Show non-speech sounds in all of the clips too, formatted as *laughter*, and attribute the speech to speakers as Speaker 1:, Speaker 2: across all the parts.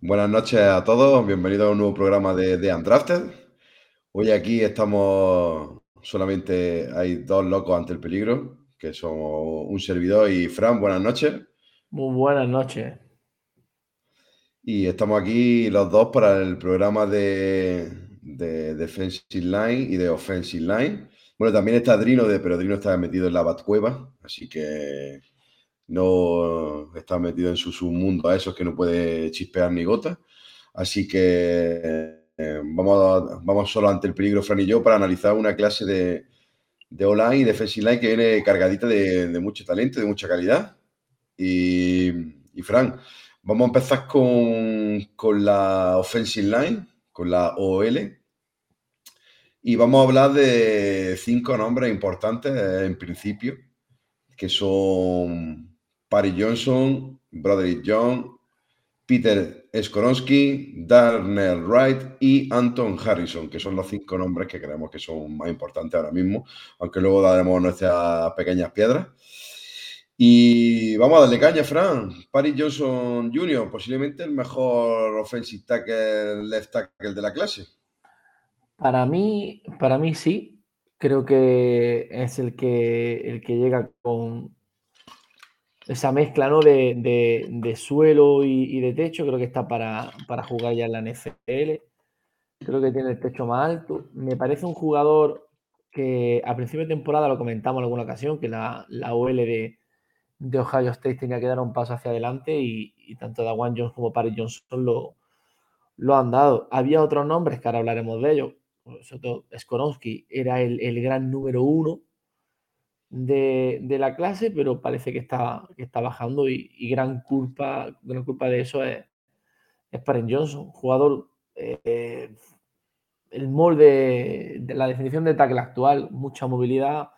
Speaker 1: Buenas noches a todos, bienvenidos a un nuevo programa de, de Undrafted. Hoy aquí estamos, solamente hay dos locos ante el peligro, que son un servidor y Fran, buenas noches.
Speaker 2: Muy buenas noches.
Speaker 1: Y estamos aquí los dos para el programa de, de Defensive Line y de Offensive Line. Bueno, también está Adrino, de, pero Adrino está metido en la Batcueva, así que no está metido en su submundo a esos que no puede chispear ni gota. Así que eh, vamos, vamos solo ante el peligro, Fran y yo, para analizar una clase de, de online y defensive line que viene cargadita de, mucho talento, de mucha calidad. Y, y Fran, vamos a empezar con, con, la offensive line, con la OL. Y vamos a hablar de cinco nombres importantes en principio, que son Parry Johnson, Broderick John, Peter Skoronsky, Darnell Wright y Anton Harrison, que son los cinco nombres que creemos que son más importantes ahora mismo, aunque luego daremos nuestras pequeñas piedras. Y vamos a darle caña, Fran. Paris Johnson Jr., posiblemente el mejor offensive tackle, left tackle de la clase.
Speaker 2: Para mí, para mí sí. Creo que es el que, el que llega con, esa mezcla ¿no? de, de, suelo y, de techo, creo que está para, para, jugar ya en la NFL. Creo que tiene el techo más alto. Me parece un jugador que a principio de temporada lo comentamos en alguna ocasión, que la, la OL de, de, Ohio State tenía que dar un paso hacia adelante y, y tanto Dawan Jones como Paris Johnson lo, lo han dado. Había otros nombres que ahora hablaremos de ellos. Sobre todo Skoronsky era el, el gran número uno de, la clase, pero parece que está, que está bajando y, gran, culpa, gran culpa de eso es, es Johnson, jugador, eh, el molde, de la definición de tackle actual, mucha movilidad,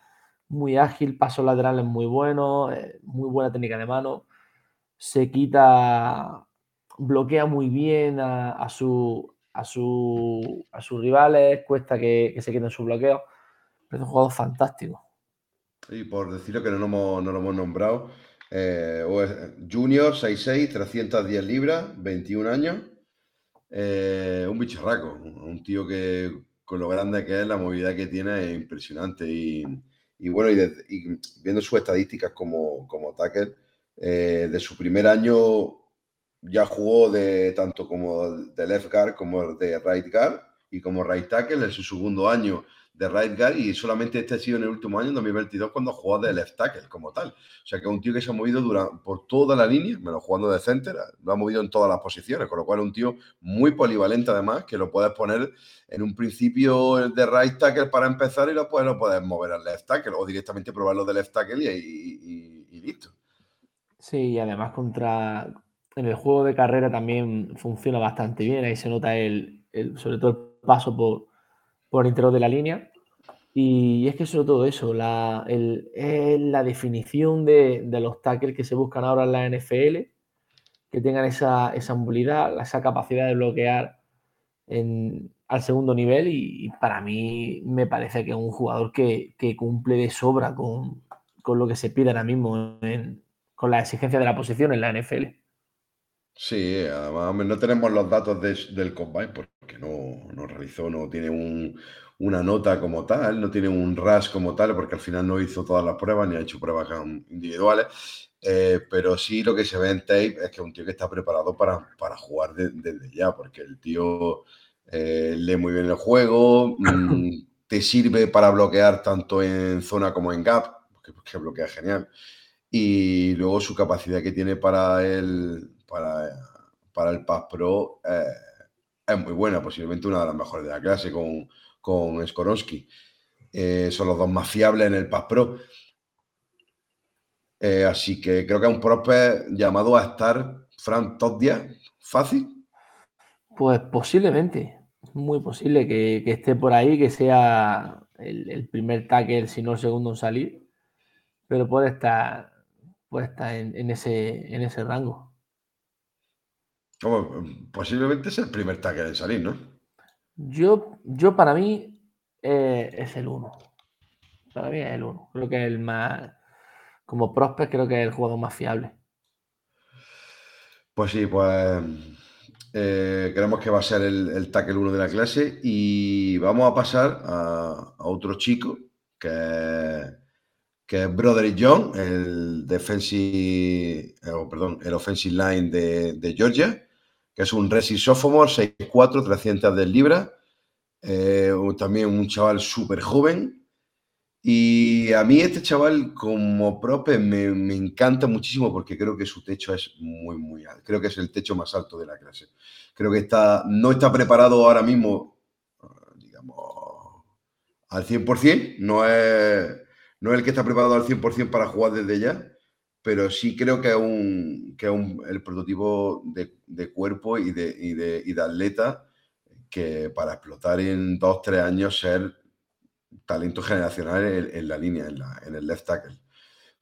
Speaker 2: muy ágil, pasos laterales muy buenos, eh, muy buena técnica de mano, se quita, bloquea muy bien a, su, a, su, a sus rivales, cuesta que, que se quiten sus bloqueos, es un jugador fantástico.
Speaker 1: Y por decirlo que no lo hemos, no lo hemos nombrado, eh, Junior, 6'6, 310 libras, 21 años. Eh, un bicharraco, un tío que con lo grande que es, la movilidad que tiene es impresionante. Y, y bueno, y, de, y, viendo sus estadísticas como, como tackle, eh, de su primer año ya jugó de tanto como de left guard como de right guard y como right tackle. En su segundo año de right guard y solamente este ha sido en el último año, en 2022, cuando jugó de left tackle como tal. O sea que es un tío que se ha movido durante, por toda la línea, menos jugando de center, lo ha movido en todas las posiciones, con lo cual es un tío muy polivalente además, que lo puedes poner en un principio de right tackle para empezar y lo puedes, lo puedes mover al left tackle o directamente probarlo de left tackle y, y, y, y listo.
Speaker 2: Sí, y además contra en el juego de carrera también funciona bastante bien, ahí se nota el, el sobre todo el paso por, por el interior de la línea y es que sobre todo eso, la, la definición de, de, los tackles que se buscan ahora en la NFL, que tengan esa, esa movilidad, esa capacidad de bloquear en, al segundo nivel y, para mí me parece que es un jugador que, cumple de sobra con, con, lo que se pide ahora mismo, con la exigencia de la posición en la NFL.
Speaker 1: Sí, además no tenemos los datos de, del combine porque no, no realizó, no tiene un, una nota como tal, no tiene un RAS como tal, porque al final no hizo todas las pruebas ni ha hecho pruebas individuales, eh, pero sí lo que se ve en tape es que es un tío que está preparado para, para jugar desde de, ya, porque el tío eh, lee muy bien el juego, mmm, *coughs* te sirve para bloquear tanto en zona como en gap, porque, porque bloquea genial, y luego su capacidad que tiene para el, para, para el Pass Pro eh, es muy buena, posiblemente una de las mejores de la clase, con con Skoronsky. Eh, son los dos más fiables en el Pass Pro. Eh, así que creo que es un prospect llamado a estar, Fran, top 10, fácil.
Speaker 2: Pues posiblemente, muy posible que, que esté por ahí, que sea el, primer tackle, si no el segundo en salir, pero puede estar, puede estar en ese, en ese rango.
Speaker 1: Como, posiblemente es el primer tackle en salir, ¿no?
Speaker 2: Yo, yo para mí eh, es el 1. Para mí es el 1. Creo que es el más. Como prospect, creo que es el jugador más fiable.
Speaker 1: Pues sí, pues. Eh, creemos que va a ser el, tackle 1 de la clase y vamos a pasar a, otro chico que, que es Broderick John, el defensive, eh, perdón, el offensive line de, Georgia, que es un resi sophomore, 6'4, 300 libras. Eh, también un chaval súper joven, y a mí este chaval como prope me, encanta muchísimo porque creo que su techo es muy, muy alto. Creo que es el techo más alto de la clase. Creo que está, no está preparado ahora mismo, digamos, al 100%. No es, no es el que está preparado al 100% para jugar desde ya, pero sí creo que un, que un, el prototipo de, cuerpo y de, y, de, y de atleta que para explotar en dos, tres años ser talento generacional en, la línea, en, el left tackle.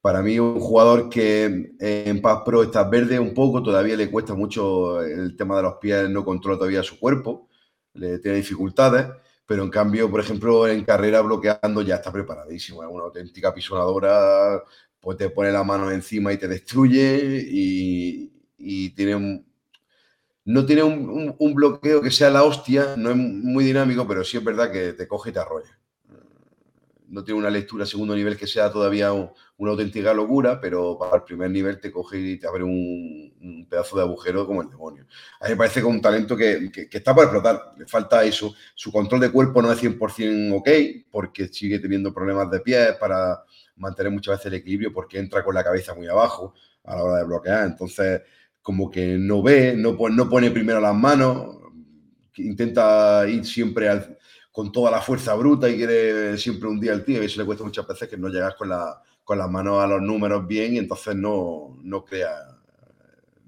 Speaker 1: Para mí, un jugador que en Paz Pro está verde un poco, todavía le cuesta mucho el tema de los pies, no controla todavía su cuerpo, le tiene dificultades, pero en cambio, por ejemplo, en carrera bloqueando ya está preparadísimo, es una auténtica pisonadora, pues te pone la mano encima y te destruye y, tiene no tiene un, un, bloqueo que sea la hostia, no es muy dinámico, pero sí es verdad que te coge y te arrolla no tiene una lectura segundo nivel que sea todavía una auténtica locura, pero para el primer nivel te coge y te abre un, pedazo de agujero como el demonio. A mí me parece que un talento que, está por explotar, le falta eso. Su control de cuerpo no es 100% ok, porque sigue teniendo problemas de pies para mantener muchas veces el equilibrio, porque entra con la cabeza muy abajo a la hora de bloquear. Entonces, como que no ve, no, no pone primero las manos, intenta ir siempre al con toda la fuerza bruta y quiere siempre un día el tío y eso le cuesta muchas veces que no llegas con, la, con las manos a los números bien y entonces no, no crea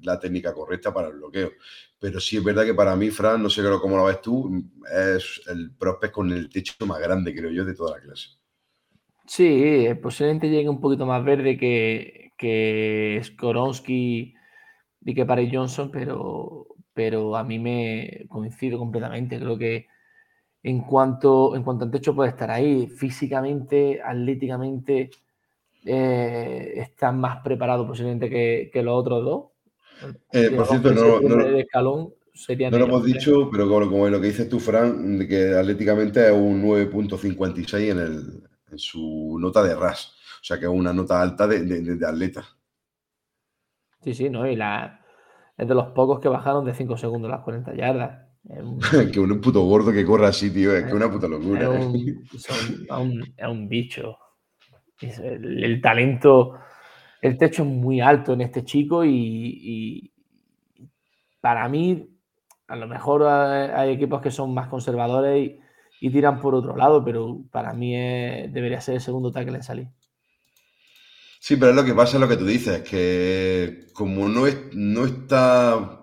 Speaker 1: la técnica correcta para el bloqueo. Pero sí es verdad que para mí, Fran, no sé cómo lo ves tú, es el prospect con el techo más grande, creo yo, de toda la clase.
Speaker 2: Sí, posiblemente llegue un poquito más verde que, que Skoronsky y que Paris Johnson, pero, pero a mí me coincido completamente. Creo que en cuanto, en cuanto al techo puede estar ahí. Físicamente, atléticamente, eh, están más preparados posiblemente que, los otros dos.
Speaker 1: Eh, por cierto, no, lo hemos dicho, pero como, lo que dices tú, Fran, que atléticamente es un 9.56 en, en su nota de RAS. O sea que es una nota alta de, de, atleta.
Speaker 2: Sí, sí, ¿no? Y la, es de los pocos que bajaron de 5 segundos las 40 yardas. *laughs*
Speaker 1: que un puto gordo que corra así, tío, es que una puta locura.
Speaker 2: Es *laughs* un, bicho. el, talento, el techo es muy alto en este chico y, para mí, a lo mejor hay equipos que son más conservadores y, tiran por otro lado, pero para mí debería ser el segundo tackle en salir.
Speaker 1: Sí, pero es lo que pasa, es lo que tú dices, que como no, es, no está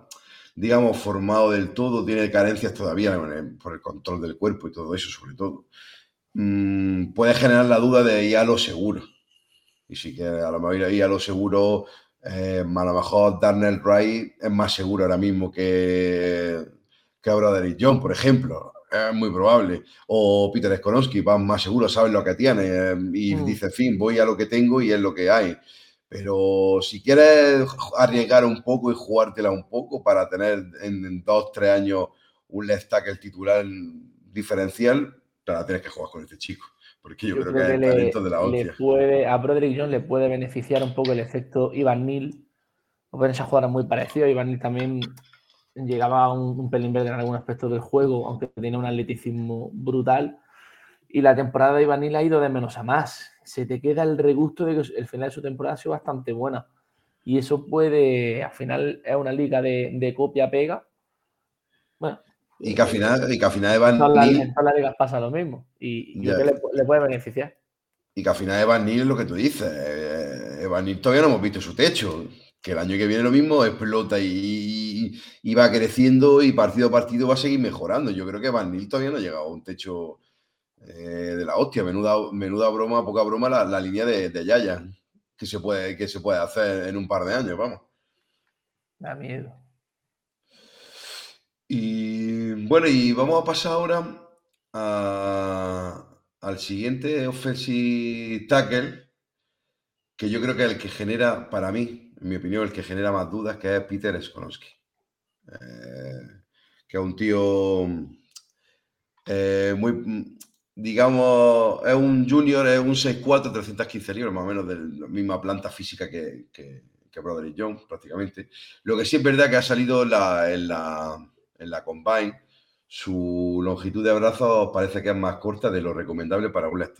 Speaker 1: digamos, formado del todo, tiene carencias todavía por el control del cuerpo y todo eso, sobre todo, mm, puede generar la duda de ir a lo seguro. Y sí que a lo mejor ir a lo seguro, eh, a lo mejor Darnell Wright es más seguro ahora mismo que, que Broderick John, por ejemplo. Es muy probable. O Peter Skonowski, va más seguro, sabe lo que tiene y mm. dice, fin, voy a lo que tengo y es lo que hay. Pero si quieres arriesgar un poco y jugártela un poco para tener en, dos, tres años un left tackle titular diferencial, te la tienes que jugar con este chico. Porque yo, creo, que, es el talento de la hostia.
Speaker 2: Puede, a Broderick John le puede beneficiar un poco el efecto Ivan Neal. O esa jugada muy parecida. Ivan Neal también llegaba un, un pelín verde en algún aspecto del juego, aunque tenía un atleticismo brutal y la temporada de Ivanil ha ido de menos a más. Se te queda el regusto de que el final de su temporada ha sido bastante buena. Y eso puede, al final es una liga de, copia-pega.
Speaker 1: Bueno. Y que al final, y que al final Evan
Speaker 2: En todas las ligas pasa lo mismo. Y, le, puede beneficiar.
Speaker 1: Y que al final Evan Neal es lo que tú dices. Eh, Evan Neal todavía no hemos visto su techo. Que el año que viene lo mismo explota y, va creciendo y partido a partido va a seguir mejorando. Yo creo que Evan Neal todavía no ha llegado a un techo eh, de la hostia, menuda, menuda broma, poca broma la, línea de, Yaya que se, puede, que se puede hacer en un par de años, vamos.
Speaker 2: Da miedo.
Speaker 1: Y bueno, y vamos a pasar ahora al siguiente offensive tackle, que yo creo que es el que genera, para mí, en mi opinión, el que genera más dudas, que es Peter Skolowski. Eh, que es un tío eh, muy, digamos, es un junior, es un 6'4, 315 libras, más o menos de la misma planta física que, que, que Broderick Jones, prácticamente. Lo que sí es verdad que ha salido la, en la, en la Combine, su longitud de brazos parece que es más corta de lo recomendable para un left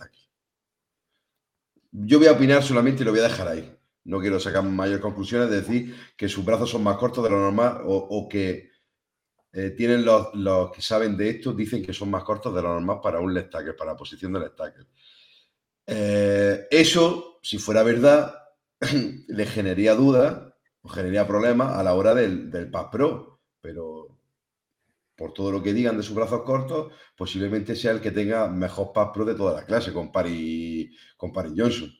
Speaker 1: Yo voy a opinar solamente y lo voy a dejar ahí. No quiero sacar mayores conclusiones, decir que sus brazos son más cortos de lo normal o que eh, tienen los, que saben de esto, dicen que son más cortos de lo normal para un left para la posición del left eh, eso, si fuera verdad, *clears throat* le generaría dudas o generaría problemas a la hora del, del Pass Pro, pero por todo lo que digan de sus brazos cortos, posiblemente sea el que tenga mejor Pass Pro de toda la clase con Paris, con Johnson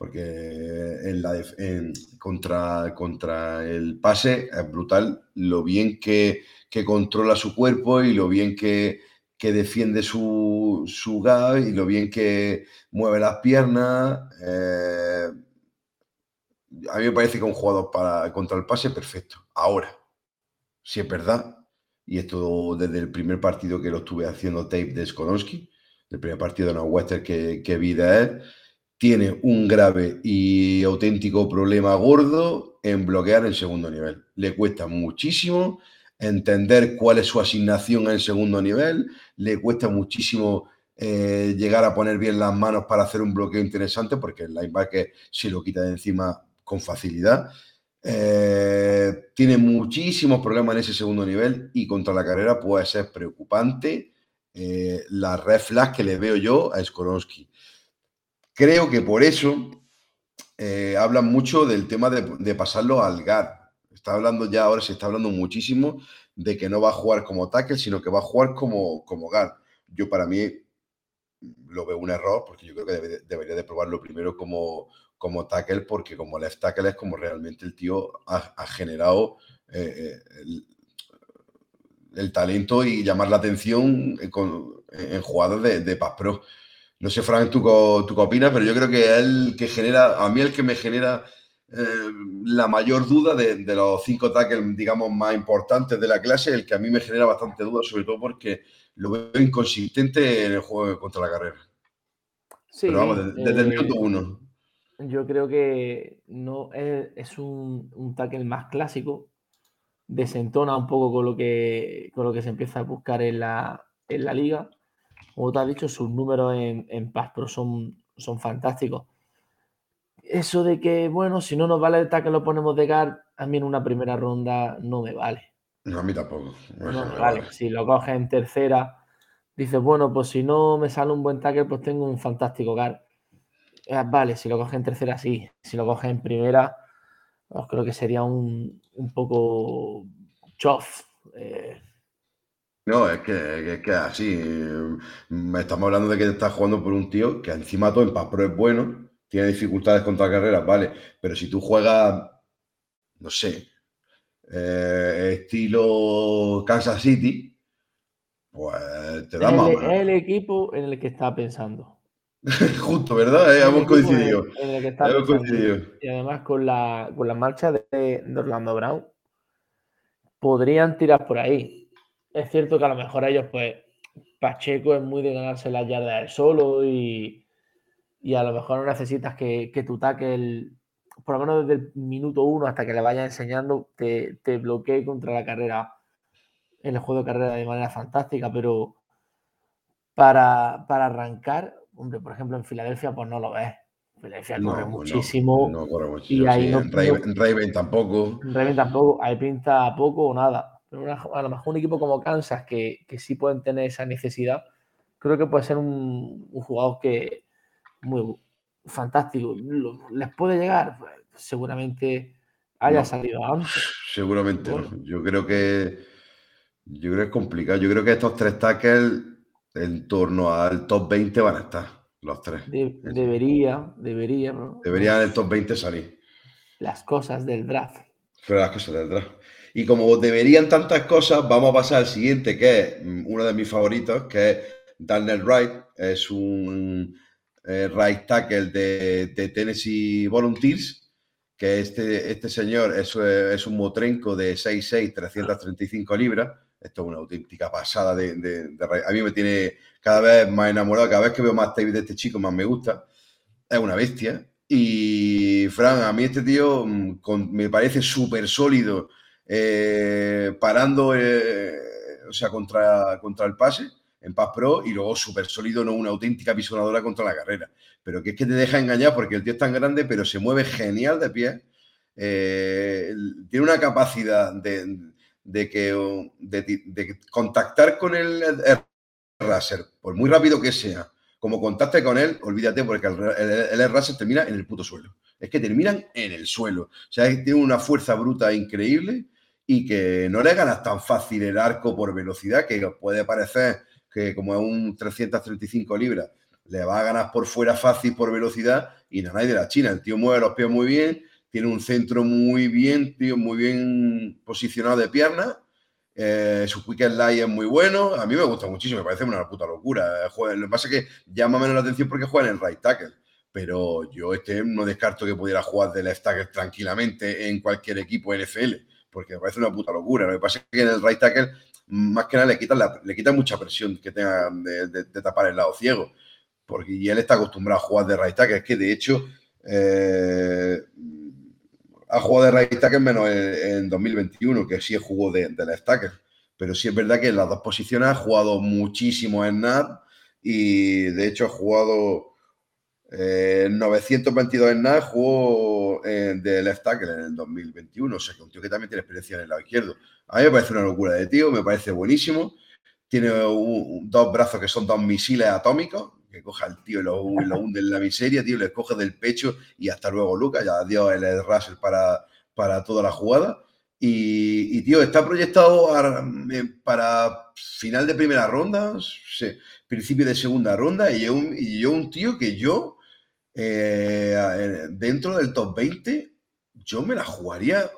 Speaker 1: porque en la contra, contra el pase es brutal lo bien que, controla su cuerpo y lo bien que, defiende su, su y lo bien que mueve las piernas. Eh, a mí me parece que un jugador para, contra el pase perfecto. Ahora, si es verdad, y esto desde el primer partido que lo estuve haciendo tape de Skolonsky, el primer partido de una Western que, que vi de tiene un grave y auténtico problema gordo en bloquear el segundo nivel. Le cuesta muchísimo entender cuál es su asignación en el segundo nivel, le cuesta muchísimo eh, llegar a poner bien las manos para hacer un bloqueo interesante, porque el linebacker se lo quita de encima con facilidad. Eh, tiene muchísimos problemas en ese segundo nivel y contra la carrera puede ser preocupante eh, la red que le veo yo a Skoronsky. Creo que por eso eh, hablan mucho del tema de, pasarlo al GAR. Está hablando ya, ahora se está hablando muchísimo de que no va a jugar como tackle, sino que va a jugar como, como GAR. Yo para mí lo veo un error, porque yo creo que debería de probarlo primero como, como tackle, porque como left tackle es como realmente el tío ha, generado eh, eh, el, talento y llamar la atención en, jugadas de, de Pass Pro. No sé, Frank, tú, tú qué opinas, pero yo creo que el que genera, a mí el que me genera eh, la mayor duda de, los cinco tackles, digamos, más importantes de la clase, el que a mí me genera bastante duda, sobre todo porque lo veo inconsistente en el juego contra la carrera.
Speaker 2: Sí, pero vamos, desde, el eh, minuto uno. Yo creo que no es, un, un, tackle más clásico, desentona un poco con lo que, con lo que se empieza a buscar en la, en la liga como te has dicho, sus números en, en Pass Pro son, son fantásticos. Eso de que, bueno, si no nos vale el tackle lo ponemos de guard, a mí en una primera ronda no me vale.
Speaker 1: No, a mí tampoco.
Speaker 2: No, vale. Si lo coges en tercera, dices, bueno, pues si no me sale un buen tackle, pues tengo un fantástico guard. Eh, vale, si lo coges en tercera, sí. Si lo coges en primera, pues creo que sería un, un poco chof. Eh,
Speaker 1: no, es que, es que así. Mm, estamos hablando de que estás jugando por un tío que encima todo en Pro es bueno, tiene dificultades contra carreras, vale. Pero si tú juegas, no sé, eh, estilo Kansas City, pues te da más.
Speaker 2: Es el equipo en el que está pensando. *laughs*
Speaker 1: Justo, ¿verdad? Eh, hemos coincidido. hemos
Speaker 2: coincidido. Y además con la, con la marcha de, de Orlando Brown, podrían tirar por ahí es cierto que a lo mejor ellos, pues, Pacheco es muy de ganarse las yardas él solo y, a lo mejor no necesitas que, que tu tackle, por lo menos desde el minuto uno hasta que le vaya enseñando, te, te bloquee contra la carrera, en el juego de carrera de manera fantástica, pero para, arrancar, hombre, por ejemplo, en Filadelfia, pues no lo ves. Filadelfia corre muchísimo.
Speaker 1: No, corre muchísimo. Y ahí en, Raven, tampoco.
Speaker 2: En Raven tampoco. Ahí pinta poco o nada a lo mejor un equipo como Kansas, que, sí pueden tener esa necesidad, creo que puede ser un, jugador que muy fantástico. ¿Les puede llegar? Pues, seguramente haya salido antes.
Speaker 1: Seguramente Yo creo que yo creo que es complicado. Yo creo que estos tres tackles en torno al top 20 van a estar, los tres.
Speaker 2: debería, debería. ¿no?
Speaker 1: Deberían en el top 20 salir.
Speaker 2: Las cosas del draft.
Speaker 1: Pero las cosas del draft. Y como deberían tantas cosas, vamos a pasar al siguiente, que es mm, uno de mis favoritos, que es Daniel Wright. Es un eh, right tackle de, Tennessee Volunteers, que este, este señor es, es un motrenco de 6'6, 335 libras. Esto es una auténtica pasada de, de, A mí me tiene cada vez más enamorado. Cada vez que veo más tape de este chico, más me gusta. Es una bestia. Y Fran, a mí este tío mm, me parece súper sólido, eh, parando, eh, o sea, contra, contra el pase en Paz Pro y luego súper sólido, no una auténtica pisonadora contra la carrera. Pero que es que te deja engañar porque el tío es tan grande, pero se mueve genial de pie. Eh, tiene una capacidad de, que, de, contactar con el, el raser, por muy rápido que sea, como contacte con él, olvídate porque el, el, el termina en el puto suelo. Es que terminan en el suelo. O sea, tiene una fuerza bruta increíble y que no le ganas tan fácil el arco por velocidad, que puede parecer que como es un 335 libras, le va a ganar por fuera fácil por velocidad y nada, hay de la China. El tío mueve los pies muy bien, tiene un centro muy bien, tío, muy bien posicionado de piernas. Eh, su quick slide es muy bueno. A mí me gusta muchísimo, me parece una puta locura. lo que pasa es que llama menos la atención porque juega en el right tackle. Pero yo este no descarto que pudiera jugar de left tackle tranquilamente en cualquier equipo NFL, porque me parece una puta locura. Lo que pasa es que en el right tackle más que nada le quitan, le quitan mucha presión que tenga de, tapar el lado ciego. Porque y él está acostumbrado a jugar de right tackle. Es que de hecho eh, ha jugado de right tackle menos en, 2021, que sí jugó de, de left tackle. Pero sí es verdad que en las dos posiciones ha jugado muchísimo en NAP y de hecho ha jugado 922 eh, en nada jugó eh, de left tackle en el 2021, o sea que un tío que también tiene experiencia en el lado izquierdo. A mí me parece una locura de tío, me parece buenísimo. Tiene dos brazos que son dos misiles atómicos, que coja al tío y lo, hunde en la miseria, tío, le coge del pecho y hasta luego Lucas, ya dio el Russell para, para toda la jugada. Y, tío, está proyectado para final de primera ronda, principio de segunda ronda, y un, y yo un tío que yo eh, dentro del top 20, yo me la jugaría,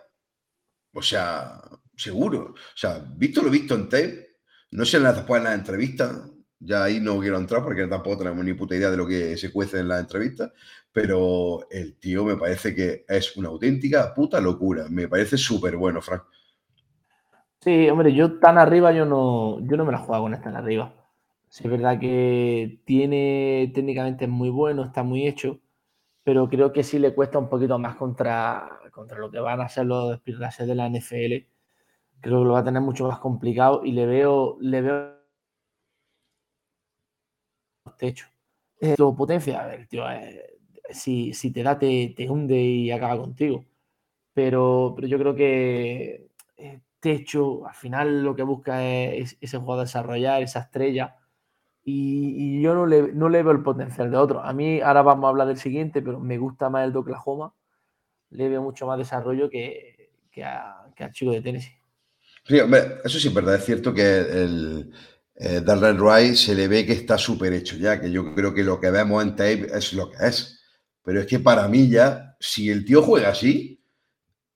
Speaker 1: o sea, seguro. O sea, visto lo visto en tape, no sé después en las entrevistas, ya ahí no quiero entrar porque tampoco tenemos ni puta idea de lo que se cuece en las entrevistas, pero el tío me parece que es una auténtica puta locura. Me parece súper bueno, Frank.
Speaker 2: Sí, hombre, yo tan arriba yo no, yo no me la juego con esta tan arriba. Sí, es verdad que tiene técnicamente es muy bueno, está muy hecho, pero creo que sí le cuesta un poquito más contra, contra lo que van a ser los speed de la NFL. Creo que lo va a tener mucho más complicado y le veo, le veo techo. Es tu potencia, a ver, tío, eh, si, te da, te, hunde y acaba contigo. Pero, pero yo creo que eh, techo, al final lo que busca es, ese juego desarrollar, esa estrella y, yo no le, no le, veo el potencial de otro. A mí, ahora vamos a hablar del siguiente, pero me gusta más el de Oklahoma. Le veo mucho más desarrollo que, que, al chico de Tennessee.
Speaker 1: Eso sí es verdad. Es cierto que el eh, Darrell Wright se le ve que está súper hecho ya, que yo creo que lo que vemos en tape es lo que es. Pero es que para mí ya, si el tío juega así,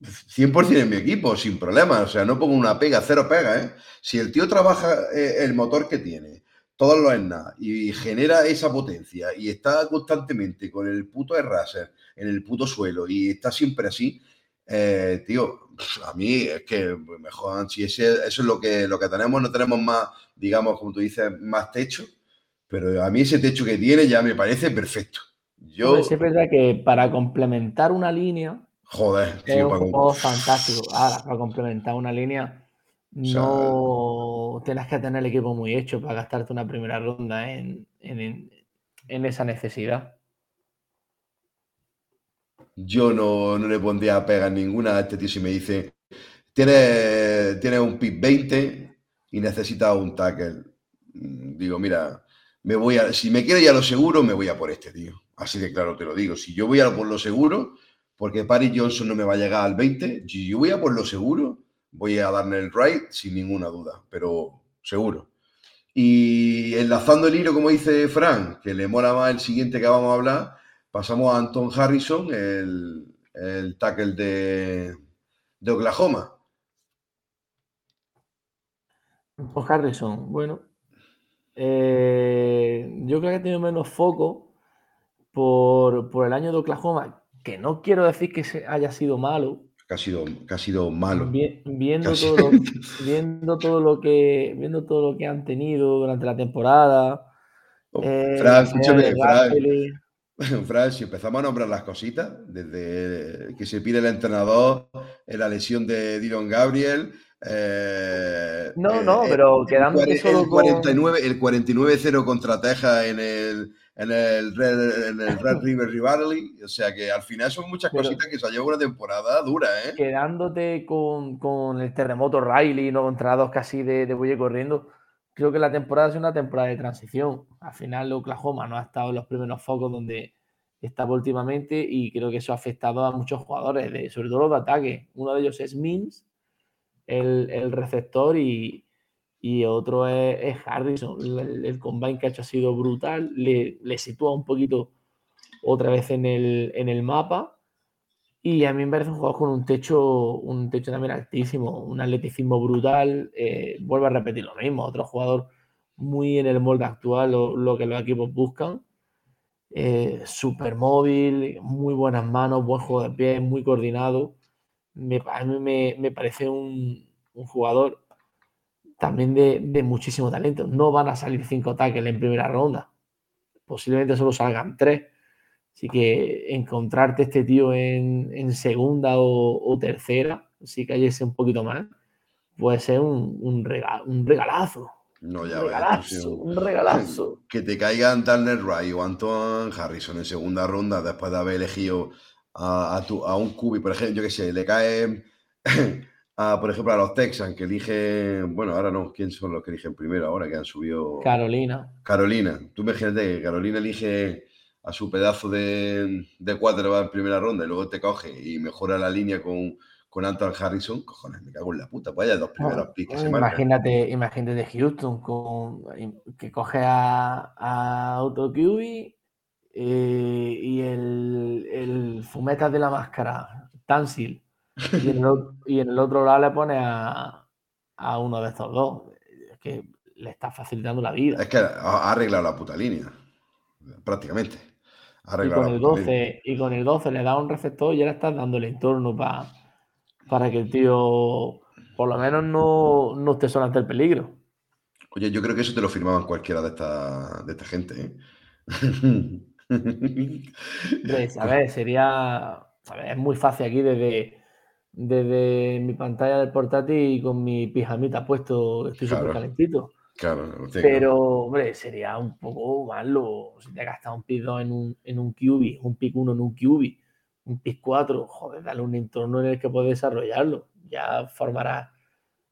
Speaker 1: 100% en mi equipo, sin problema. O sea, no pongo una pega, cero pega, ¿eh? Si el tío trabaja eh, el motor que tiene, todos los nada y genera esa potencia y está constantemente con el puto de raser en el puto suelo y está siempre así, eh, tío, a mí es que mejor, si ese, eso es lo que, lo que tenemos, no tenemos más, digamos, como tú dices, más techo, pero a mí ese techo que tiene ya me parece perfecto. Yo...
Speaker 2: es verdad que para complementar una línea...
Speaker 1: Joder,
Speaker 2: es un juego fantástico. Ahora, para complementar una línea no tienes que tener el equipo muy hecho para gastarte una primera ronda en, esa necesidad.
Speaker 1: Yo no, le pondría pega ninguna a este tío si me dice, tienes, tiene un pick 20 y necesitas un tackle. Mm, digo, mira, me voy a, si me quiere ir a lo seguro, me voy a por este tío. Así de claro te lo digo. Si yo voy a por lo seguro, porque Paris Johnson no me va a llegar al 20, si yo voy a por lo seguro, voy a darle el right sin ninguna duda, pero seguro. Y enlazando el hilo, como dice Frank, que le mola más el siguiente que vamos a hablar, pasamos a Anton Harrison, el, el tackle de, de Oklahoma.
Speaker 2: Anton Harrison, bueno. Eh, yo creo que ha tenido menos foco por, por, el año de Oklahoma, que no quiero decir que haya sido malo.
Speaker 1: Que ha sido, que ha sido malo.
Speaker 2: viendo, todo lo, *laughs* viendo, todo lo, que, viendo todo lo que han tenido durante la temporada.
Speaker 1: Oh, eh, Fran, escúchame, Fran, si empezamos a nombrar las cositas, desde que se pide el entrenador, la lesión de Dylan Gabriel,
Speaker 2: eh, no, no, eh, pero quedando solo
Speaker 1: el 49, el 49-0 contra Texas en el en el Red, River Rivalry, o sea que al final son muchas cositas que se ha llevado una temporada dura, ¿eh?
Speaker 2: Quedándote con, el terremoto Riley, no contra dos casi de, de corriendo, creo que la temporada es una temporada de transición. Al final Oklahoma no ha estado en los primeros focos donde estaba últimamente y creo que eso ha afectado a muchos jugadores, de, sobre todo los de ataque. Uno de ellos es Mims, el, receptor, y, otro es, Harrison. El, combine que ha hecho ha sido brutal, le, sitúa un poquito otra vez en el, en el mapa. Y a mí me parece un jugador con un techo, un techo también altísimo, un atleticismo brutal. Eh, vuelvo a repetir lo mismo, otro jugador muy en el molde actual, lo, que los equipos buscan. Eh, súper móvil, muy buenas manos, buen juego de pie, muy coordinado me, a mí me, parece un, jugador también de, muchísimo talento. No van a salir cinco tackles en primera ronda. Posiblemente solo salgan tres. Así que encontrarte este tío en, segunda o, tercera, si cayese un poquito más, puede ser un, un, regalazo.
Speaker 1: No, ya
Speaker 2: un regalazo, un regalazo.
Speaker 1: Que te caigan Turner Wright o Antoine Harrison en segunda ronda después de haber elegido a, a, un cubi, por ejemplo, yo qué sé, le cae, a, por ejemplo, a los Texans que eligen, bueno, ahora no, ¿quién son los que eligen primero ahora que han subido?
Speaker 2: Carolina.
Speaker 1: Carolina. Tú imagínate que Carolina elige a su pedazo de, de va en primera ronda y luego te coge y mejora la línea con, con Anton Harrison, cojones, me cago en la puta, pues hay dos primeros piques.
Speaker 2: imagínate, imagínate de Houston con, que coge a, a Auto eh, y el, el, fumeta de la máscara, Tansil, *laughs* y en, el, otro lado le pone a, a, uno de estos dos. Es que le está facilitando la vida.
Speaker 1: Es que ha arreglado la puta línea, prácticamente.
Speaker 2: y, con el 12, y con el 12 le da un receptor y ahora estás dando el entorno para, para que el tío por lo menos no, no esté solo ante el peligro.
Speaker 1: Oye, yo creo que eso te lo firmaban cualquiera de esta, de esta gente. ¿eh? *laughs*
Speaker 2: a ver, sería. es muy fácil aquí desde, desde mi pantalla del portátil y con mi pijamita puesto, estoy súper calentito.
Speaker 1: Claro,
Speaker 2: Pero, hombre, sería un poco malo si te gastas un pick 2 en un, en un QB, un pick 1 en un QB, un pick 4, joder, dale un entorno en el que puedes desarrollarlo. Ya formará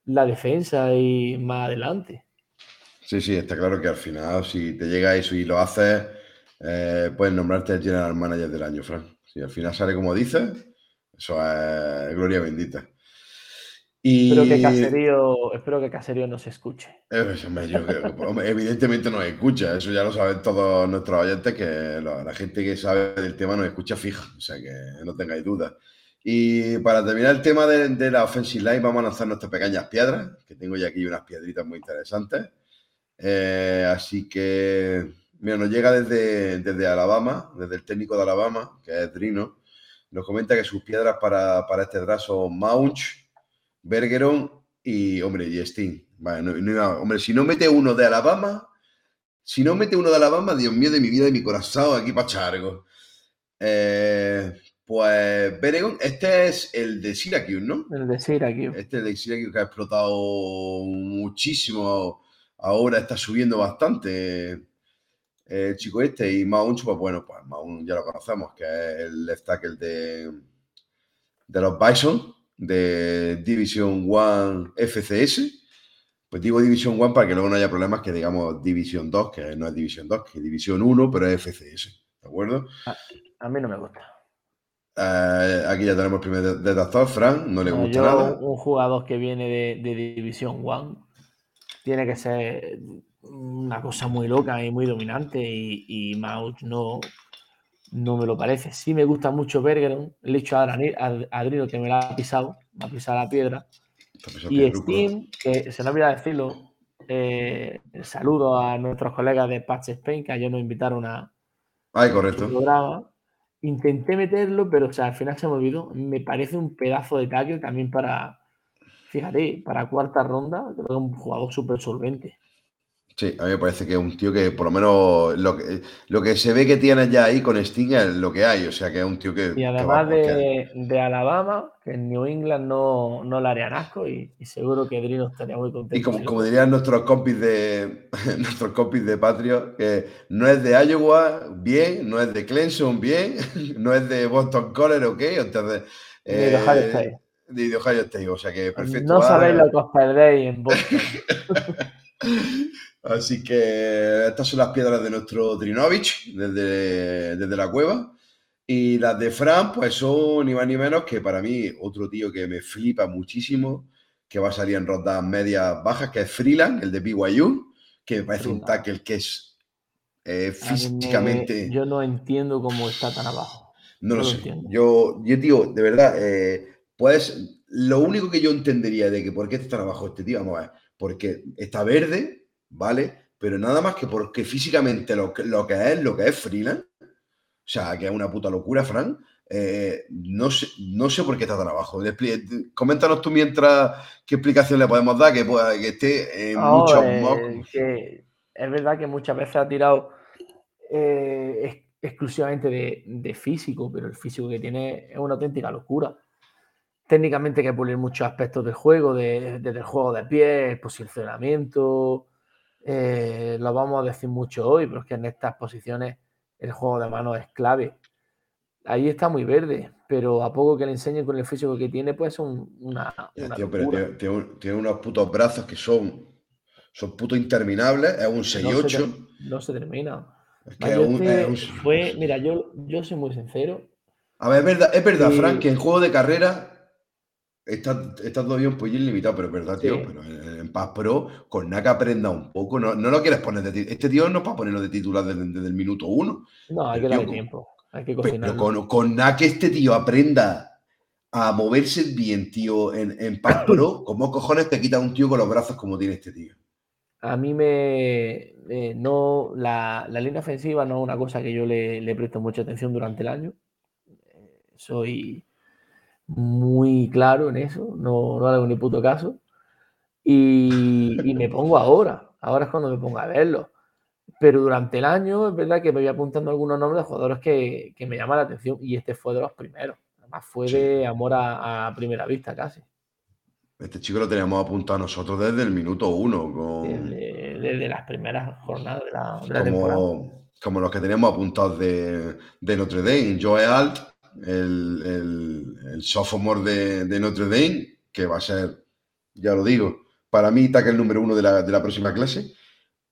Speaker 2: la defensa y más adelante.
Speaker 1: Sí, sí, está claro que al final, si te llega eso y lo haces eh, puedes nombrarte el General Manager del año, Frank. Si al final sale como dices, eso es gloria bendita.
Speaker 2: Y... Espero que Caserío, espero que Caserío nos escuche.
Speaker 1: Eh, evidentemente nos escucha, eso ya lo saben todos nuestros oyentes, que la, gente que sabe del tema nos escucha fija, o sea que no tengáis dudas. Y para terminar el tema de, la offensive line, vamos a lanzar nuestras pequeñas piedras, que tengo ya aquí unas piedritas muy interesantes. Eh, así que Mira, nos llega desde, desde Alabama, desde el técnico de Alabama, que es Drino. Nos comenta que sus piedras para, para este draft son Maunch, Bergeron y, hombre, y Sting. hombre, si no mete uno de Alabama, si no mete uno de Alabama, Dios mío de mi vida y mi corazón, aquí para chargo. Eh, pues Bergeron, este es el de Syracuse, ¿no?
Speaker 2: El de Syracuse.
Speaker 1: Este es el de Syracuse que ha explotado muchísimo. Ahora está subiendo bastante el chico este y Maunch, pues bueno, pues Maunch ya lo conocemos, que es el left tackle de, de los Bison, de Division 1 FCS. Pues digo Division 1 para que luego no haya problemas que digamos Division 2, que no es Division 2, que es Division 1, pero es FCS. ¿De acuerdo?
Speaker 2: A, mí no me gusta.
Speaker 1: Eh, aquí ya tenemos el primer detractor, Fran, no le gusta nada.
Speaker 2: Un jugador que viene de, de Division 1 tiene que ser una cosa muy loca y muy dominante y, y no, no me lo parece. Sí me gusta mucho Bergeron, le he dicho a Adrino que me la ha pisado, me ha pisado la piedra. Y Steam, que se me olvida decirlo, eh, saludo a nuestros colegas de Patch Spain que ayer nos invitaron a
Speaker 1: Ay, correcto.
Speaker 2: programa. intenté meterlo, pero o sea, al final se me olvidó. Me parece un pedazo de tackle también para, fíjate, para cuarta ronda, creo que es un jugador súper solvente.
Speaker 1: Sí, a mí me parece que es un tío que por lo menos lo que, lo que se ve que tiene ya ahí con Sting es lo que hay, o sea que es un tío que...
Speaker 2: Y además de, de, Alabama, que en New England no, no le harían asco y, seguro que Drino estaría muy contento.
Speaker 1: Y como, como dirían nuestros compis de *laughs* nuestros compis de Patrio, que no es de Iowa, bien, no es de Clemson, bien, *laughs* no es de Boston College, ok, entonces...
Speaker 2: de Ohio eh, State.
Speaker 1: De Ohio State, o sea que perfecto.
Speaker 2: No sabéis lo que os perdéis en *laughs* Boston.
Speaker 1: Así que estas son las piedras de nuestro Trinovich desde, desde la cueva. Y las de Fran, pues son ni más ni menos que para mí otro tío que me flipa muchísimo, que va a salir en rondas medias bajas, que es Freeland, el de BYU, que me parece un tackle que es eh, físicamente.
Speaker 2: yo no entiendo cómo está tan abajo.
Speaker 1: No, lo, sé. Yo, yo, tío, de verdad, eh, pues lo único que yo entendería de que por qué está tan abajo este tío, vamos a ver, porque está verde, ¿vale? Pero nada más que porque físicamente lo que, lo que es, lo que es Freeland, o sea, que es una puta locura, Fran, eh, no, sé, no sé por qué está tan abajo. Coméntanos tú mientras qué explicación le podemos dar que, pueda, que esté en muchos
Speaker 2: eh, Es verdad que muchas veces ha tirado eh, exclusivamente de, físico, pero el físico que tiene es una auténtica locura. Técnicamente hay que pulir muchos aspectos del juego, desde el juego de pie, el posicionamiento, eh, lo vamos a decir mucho hoy, pero es que en estas posiciones el juego de mano es clave. Ahí está muy verde, pero a poco que le enseñen con el físico que tiene, pues son una.
Speaker 1: tiene, unos putos brazos que son, son putos interminables, es un 6-8.
Speaker 2: No, se termina. Es fue, mira, yo, yo soy muy sincero.
Speaker 1: A ver, es verdad, es verdad, Frank, que en juego de carrera Está, está, todavía un pollín limitado, pero es verdad, tío. Pero en, Paz Pro, con Naka aprenda un poco. No, no lo quieres poner de titular. Este tío no es para ponerlo de titular desde, el minuto uno.
Speaker 2: No, hay que darle tiempo. Hay que cocinar.
Speaker 1: con, con Naka este tío aprenda a moverse bien, tío, en, en Paz *coughs* Pro, ¿cómo cojones te quita un tío con los brazos como tiene este tío?
Speaker 2: A mí me. no, la, la, línea ofensiva no es una cosa que yo le, le presto mucha atención durante el año. Soy muy claro en eso, no, no hago ni puto caso. Y, me pongo ahora, ahora es cuando me pongo a verlo. Pero durante el año es verdad que me voy apuntando algunos nombres de jugadores que, me llaman la atención y este fue de los primeros. Además fue de amor a, primera vista casi.
Speaker 1: Este chico lo teníamos apuntado nosotros desde el minuto uno.
Speaker 2: Desde, las primeras jornadas de la,
Speaker 1: como,
Speaker 2: temporada.
Speaker 1: Como los que teníamos apuntados de, de Notre Dame, Joe Alt, el, el, sophomore de, Notre Dame, que va a ser, ya lo digo, para mí que el número uno de la, próxima clase.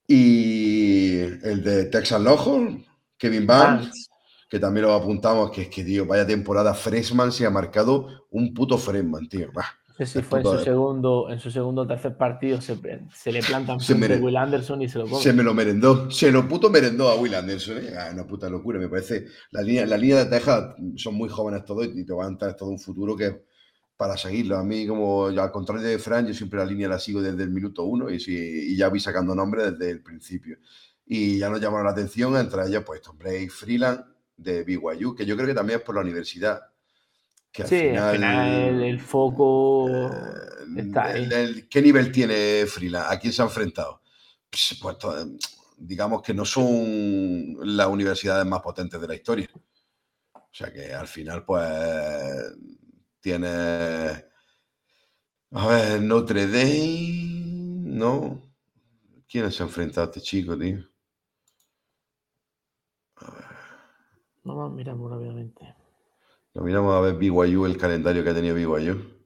Speaker 1: Y el de Texas Longhorn, Kevin Barnes, que también lo apuntamos, que es que, tío, vaya temporada freshman se ha marcado un puto freshman, tío.
Speaker 2: Sé si fue en su, segundo, en su segundo o tercer partido, se, le plantan frente a Will Anderson y se lo come.
Speaker 1: Se me lo merendó, se lo puto merendó a Will Anderson. ¿eh? Ah, una puta locura, me parece. La línea, la línea de Texas son muy jóvenes todos y te van a dar todo un futuro que para seguirlo. A mí, como al contrario de Fran, yo siempre la línea la sigo desde el minuto uno y, y ya vi sacando nombres desde el principio. Y ya nos llamaron la atención, entre ellos, pues Tom Blake Freeland de BYU, que yo creo que también es por la universidad
Speaker 2: sí, al final, el, foco eh, está ahí.
Speaker 1: ¿Qué nivel tiene Frila? ¿A quién se ha enfrentado? Pues, pues digamos que no son las universidades más potentes de la historia. O sea que al final, pues, tiene. A ver, Notre Dame. ¿No? ¿Quién se ha enfrentado a este chico, tío?
Speaker 2: A ver. No, miramos rápidamente.
Speaker 1: Lo miramos a ver BYU, el calendario que ha tenido BYU.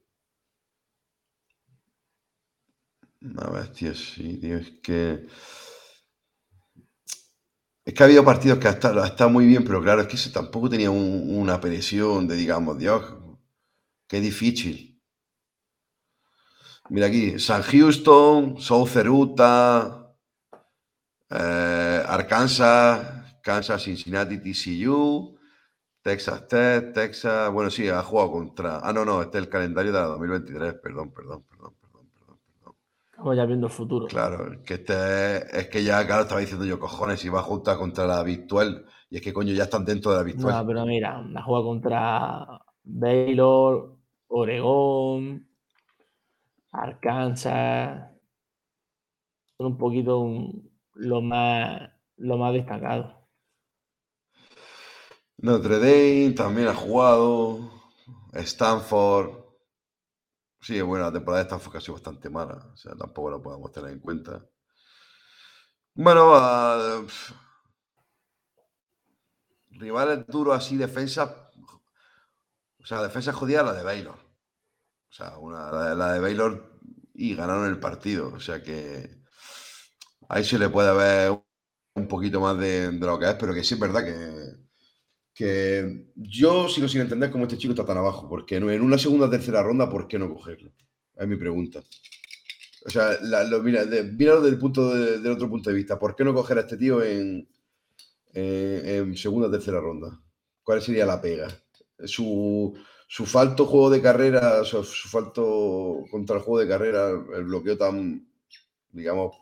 Speaker 1: A ver, tío, sí, tío, es que. Es que ha habido partidos que ha estado, muy bien, pero claro, es que eso tampoco tenía una presión de, digamos, Dios, qué difícil. Mira aquí, San Houston, South Utah, eh, Arkansas, Kansas, Cincinnati, TCU, Texas Tech, Texas, bueno, sí, ha jugado contra. Ah, no, no, este es el calendario de la 2023, perdón, perdón, perdón, perdón, perdón, perdón.
Speaker 2: como ya viendo el futuro.
Speaker 1: Claro, que este, es que ya, claro, estaba diciendo yo, cojones, iba junta contra la virtual. Y es que coño, ya están dentro de la virtual.
Speaker 2: No, pero mira, la juega contra Baylor, Oregón, Arkansas. Son un poquito lo más lo más destacado.
Speaker 1: Notre Dame también ha jugado. Stanford. Sí, bueno, la temporada de Stanford ha sido bastante mala. O sea, tampoco lo podemos tener en cuenta. Bueno, rivales duros así, defensa. O sea, defensa jodida la de Baylor. O sea, una, la, de Baylor y ganaron el partido. O sea que ahí se le puede ver un poquito más de, lo que es, pero que sí es verdad que, que yo sigo sin entender cómo este chico está tan abajo. Porque en una segunda o tercera ronda, ¿por qué no cogerlo? Es mi pregunta. O sea, lo, mira, míralo desde el punto del otro punto de vista. ¿Por qué no coger a este tío en, en segunda o tercera ronda? ¿Cuál sería la pega? Su, su falto juego de carrera, su, falto contra el juego de carrera, el bloqueo tan, digamos,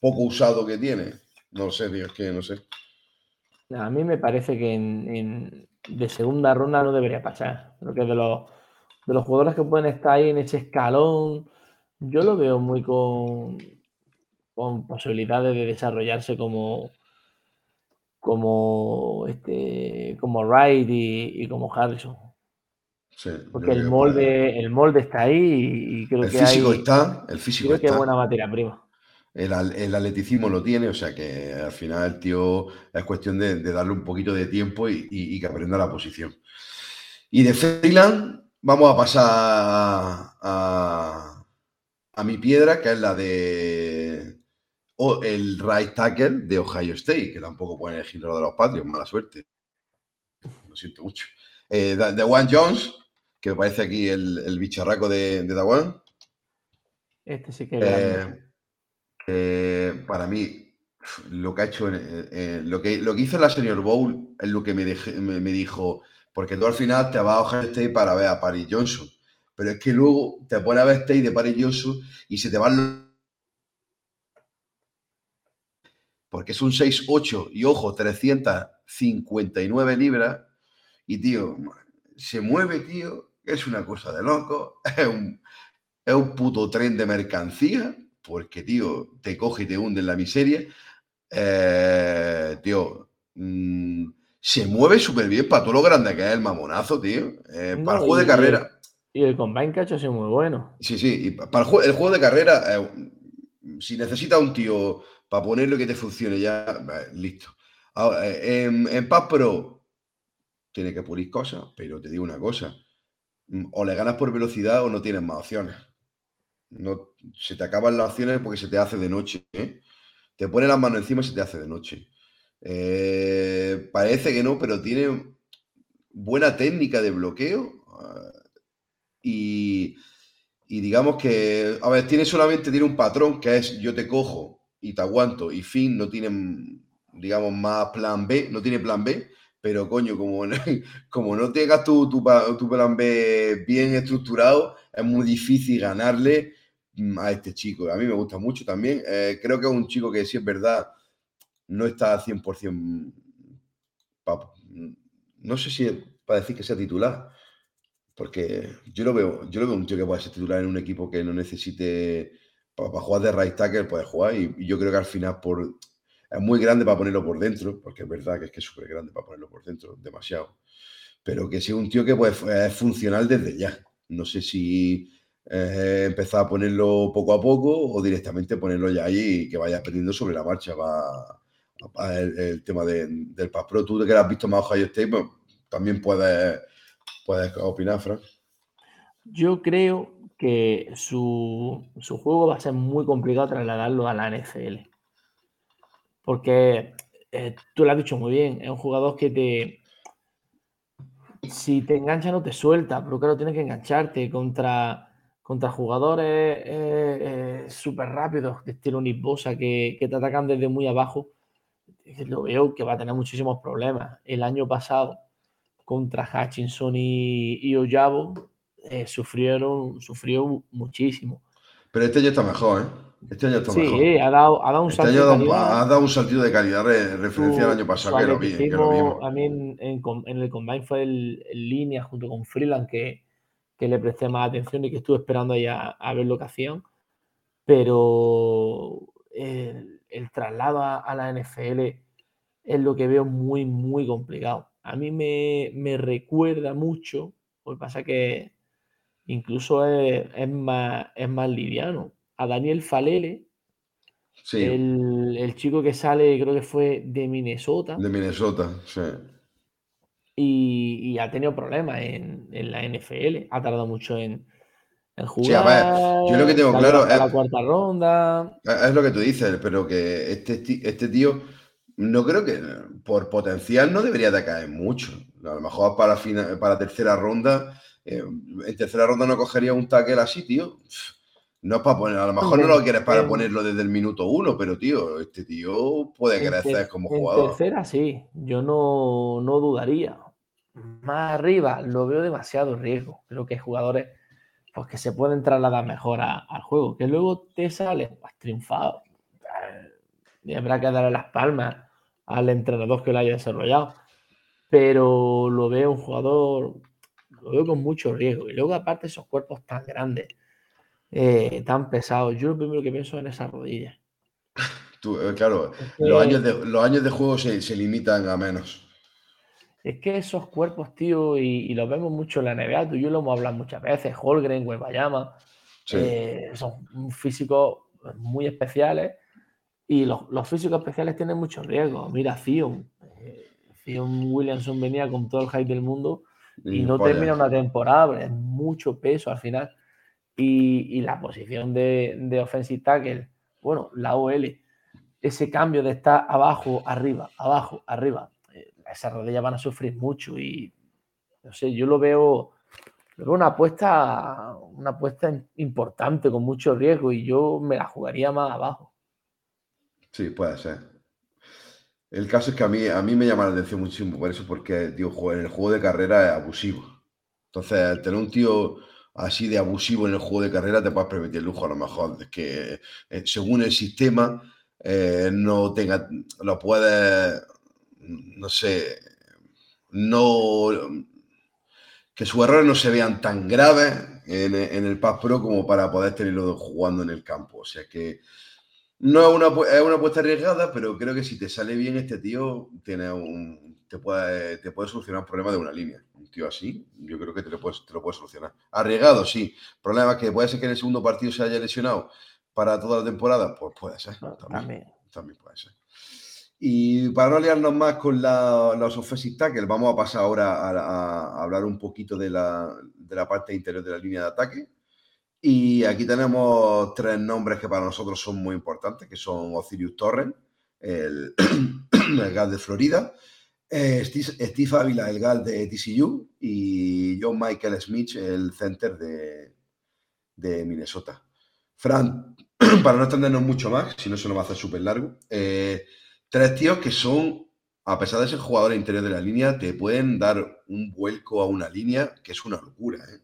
Speaker 1: poco usado que tiene. No sé, tío, es que no sé.
Speaker 2: A mí me parece que en, de segunda ronda no debería pasar. Creo que de los, de los jugadores que pueden estar ahí en ese escalón, yo lo veo muy con, con posibilidades de desarrollarse como como este como Wright y, como Harrison.
Speaker 1: Sí,
Speaker 2: Porque el molde, el molde está ahí y, creo
Speaker 1: el
Speaker 2: que
Speaker 1: físico está, el físico
Speaker 2: creo
Speaker 1: está.
Speaker 2: que es buena materia prima
Speaker 1: el, el, atleticismo lo tiene, o sea que al final el tío es cuestión de, darle un poquito de tiempo y, que aprenda la posición. Y de Freeland vamos a pasar a, a, mi piedra, que es la de el right tackle de Ohio State, que tampoco puede elegir lo de los patrios, mala suerte. Lo siento mucho. Eh, Dawan Jones, que me parece aquí el, el bicharraco de, de Dawan.
Speaker 2: Este sí que eh,
Speaker 1: eh, para mí, lo que ha hecho, eh, lo, que, lo que hizo en la Senior Bowl es lo que me, me, dijo, porque tú al final te vas a Ohio State para ver a Paris Johnson, pero es que luego te pones a ver State de Paris Johnson y se te van porque es un 6'8 y ojo, 359 libras. Y tío, se mueve, tío, es una cosa de loco, *laughs* es un, es un puto tren de mercancía porque, tío, te coge y te hunde en la miseria. Eh, tío, mm, se mueve súper bien para todo lo grande que es el mamonazo, tío. Eh, para el juego de carrera.
Speaker 2: Y el combine cacho es muy bueno.
Speaker 1: Sí, sí. Y para el, juego, de carrera, eh, si necesita un tío para ponerlo y que te funcione ya, listo. en, en Paz Pro tiene que pulir cosas, pero te digo una cosa. Mm, o le ganas por velocidad o no tienes más opciones. No, se te acaban las opciones porque se te hace de noche. ¿eh? Te pone las manos encima y se te hace de noche. Eh, parece que no, pero tiene buena técnica de bloqueo. Ah, y, digamos que, a ver, tiene solamente tiene un patrón que es yo te cojo y te aguanto y fin, no tiene, digamos, más plan B, no tiene plan B, pero coño, como, *laughs* como no tengas tu, tu, tu plan B bien estructurado, es muy difícil ganarle Mm, a este chico. A mí me gusta mucho también. Eh, creo que es un chico que, si es verdad, no está 100%. no sé si para decir que sea titular, porque yo lo veo, yo lo veo un chico que puede ser titular en un equipo que no necesite. Para, jugar de right tackle puede jugar y, yo creo que al final por, es muy grande para ponerlo por dentro, porque es verdad que es que es súper grande para ponerlo por dentro, demasiado. Pero que sea un tío que puede, es funcional desde ya. No sé si eh, empezar a ponerlo poco a poco o directamente ponerlo ya ahí y que vaya aprendiendo sobre la marcha. Va, el, tema del Pass Pro. Tú que has visto más Ohio State, pues, también puedes, puedes opinar, Frank.
Speaker 2: Yo creo que su, juego va a ser muy complicado trasladarlo a la NFL. Porque eh, tú lo has dicho muy bien, es un jugador que te. Si te engancha, no te suelta, pero claro, tienes que engancharte contra contra jugadores eh, eh, súper rápidos, de estilo Nibosa, que, que te atacan desde muy abajo, lo veo que va a tener muchísimos problemas. El año pasado, contra Hutchinson y, y Oyabo, eh, sufrieron, sufrió muchísimo.
Speaker 1: Pero este ya está mejor, ¿eh? Este año está
Speaker 2: Sí,
Speaker 1: mejor.
Speaker 2: ha dado, ha dado un
Speaker 1: Este
Speaker 2: salto
Speaker 1: año ha
Speaker 2: de
Speaker 1: dado, un-
Speaker 2: calidad.
Speaker 1: ha dado un saltito de calidad re- referencia al año pasado, que lo, vi, que lo
Speaker 2: atleticismo
Speaker 1: vimos.
Speaker 2: a mí en, en com- en el combine fue el, en línea junto con Freeland que, que le presté más atención y que estuve esperando ahí a, a ver lo que hacían. Pero el, el traslado a, a la NFL es lo que veo muy, muy complicado. A mí me, me recuerda mucho, lo que pasa que incluso es, es más, es más liviano. A Daniel Falele,
Speaker 1: Sí,
Speaker 2: el, el chico que sale, creo que fue de Minnesota,
Speaker 1: de Minnesota, sí.
Speaker 2: y, y ha tenido problemas en, en la NFL. Ha tardado mucho en, en
Speaker 1: Sí, a ver, yo lo que
Speaker 2: jugar,
Speaker 1: tengo claro
Speaker 2: hasta la
Speaker 1: es,
Speaker 2: cuarta ronda.
Speaker 1: es es lo que tú dices, pero que este, este tío, no creo que por potencial no debería de caer mucho. A lo mejor para, fina- para tercera ronda, eh, en tercera ronda no cogería un tackle así, tío. No es para poner, a lo mejor no lo quieres para
Speaker 2: en-
Speaker 1: ponerlo desde el minuto uno, pero tío, este tío puede
Speaker 2: En,
Speaker 1: crecer como
Speaker 2: en
Speaker 1: jugador.
Speaker 2: tercera sí, yo no, no dudaría. Más arriba lo veo demasiado riesgo. Creo que hay jugadores pues, que se pueden trasladar mejor a- al juego, que luego te salen pues, triunfados. Eh, Y habrá que darle las palmas al entrenador que lo haya desarrollado. Pero lo veo un jugador, lo veo con mucho riesgo. Y luego aparte esos cuerpos tan grandes, eh, tan pesados, yo lo primero que pienso es en esas rodillas.
Speaker 1: Tú, eh, claro,
Speaker 2: Es
Speaker 1: los años de, los años de juego se, se limitan a menos.
Speaker 2: Es que esos cuerpos, tío, y, y los vemos mucho en la NBA, tú y yo lo hemos hablado muchas veces, Holgren, Wembayama,
Speaker 1: Sí.
Speaker 2: eh, son físicos muy especiales y los, los físicos especiales tienen mucho riesgo. Mira, Zion, eh, Zion Williamson venía con todo el hype del mundo y no
Speaker 1: polla.
Speaker 2: termina una temporada, es mucho peso al final. Y, y la posición de, de offensive tackle, bueno, la OL, ese cambio de estar abajo, arriba, abajo, arriba, eh, esas rodillas van a sufrir mucho y no sé, yo lo veo, lo veo una apuesta, una apuesta importante con mucho riesgo y yo me la jugaría más abajo.
Speaker 1: Sí, puede ser. El caso es que a mí, a mí me llama la atención muchísimo por eso, porque jue- en el juego de carrera es abusivo. Entonces, tener un tío así de abusivo en el juego de carrera, te puedes permitir el lujo a lo mejor que eh, según el sistema eh, no tenga, lo puedes, no sé, no, que sus errores no se vean tan graves en, en el Pass Pro como para poder tenerlo jugando en el campo. O sea que no es una, es una apuesta arriesgada, pero creo que si te sale bien este tío, tiene un, te, puede, te puede solucionar un problema de una línea. Un tío así, yo creo que te lo, puedes, te lo puede solucionar. Arriesgado, sí. Problema que puede ser que en el segundo partido se haya lesionado para toda la temporada, pues puede ser. También,
Speaker 2: También.
Speaker 1: también puede ser. Y para no liarnos más con la- los offensive tackles, vamos a pasar ahora a, a- a hablar un poquito de la, de la parte interior de la línea de ataque. Y aquí tenemos tres nombres que para nosotros son muy importantes, que son Osiris Torrent, el, *clears throat* el GAL de Florida, eh, Steve, Ávila, el GAL de TCU, y John Michael Smith, el center de, Minnesota. Fran, *clears throat* para no extendernos mucho más, si no se nos va a hacer súper largo, eh, tres tíos que son, a pesar de ser jugadores interiores de la línea, te pueden dar un vuelco a una línea que es una locura. ¿eh?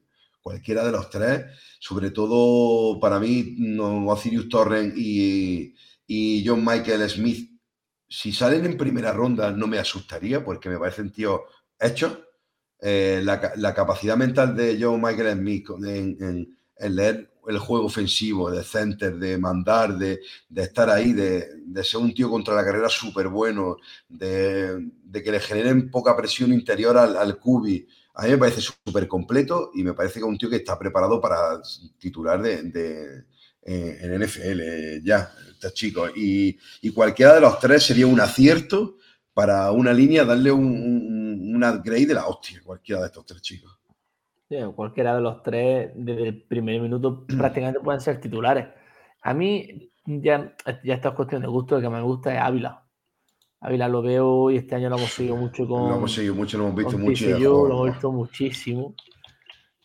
Speaker 1: Cualquiera de los tres, sobre todo para mí, no, Osiris Torrent y, y John Michael Smith, si salen en primera ronda no me asustaría porque me parecen tíos hechos. Eh, la, la capacidad mental de John Michael Smith en- en leer el juego ofensivo, de center, de mandar, de, de estar ahí, de, de ser un tío contra la carrera súper bueno, de, de que le generen poca presión interior al, al cubi. A mí me parece súper completo y me parece que es un tío que está preparado para titular de, de- eh, en NFL eh, ya, este chico. Y, y cualquiera de los tres sería un acierto para una línea darle un, un, un upgrade de la hostia, cualquiera de estos tres chicos.
Speaker 2: Sí, cualquiera de los tres, desde el primer minuto, *clears throat* prácticamente pueden ser titulares. A mí, ya, ya esta es cuestión de gusto, el que me gusta es Ávila. Ávila lo veo y este año lo hemos seguido mucho con,
Speaker 1: Lo hemos seguido mucho, lo hemos visto mucho. y el
Speaker 2: lo hemos visto muchísimo.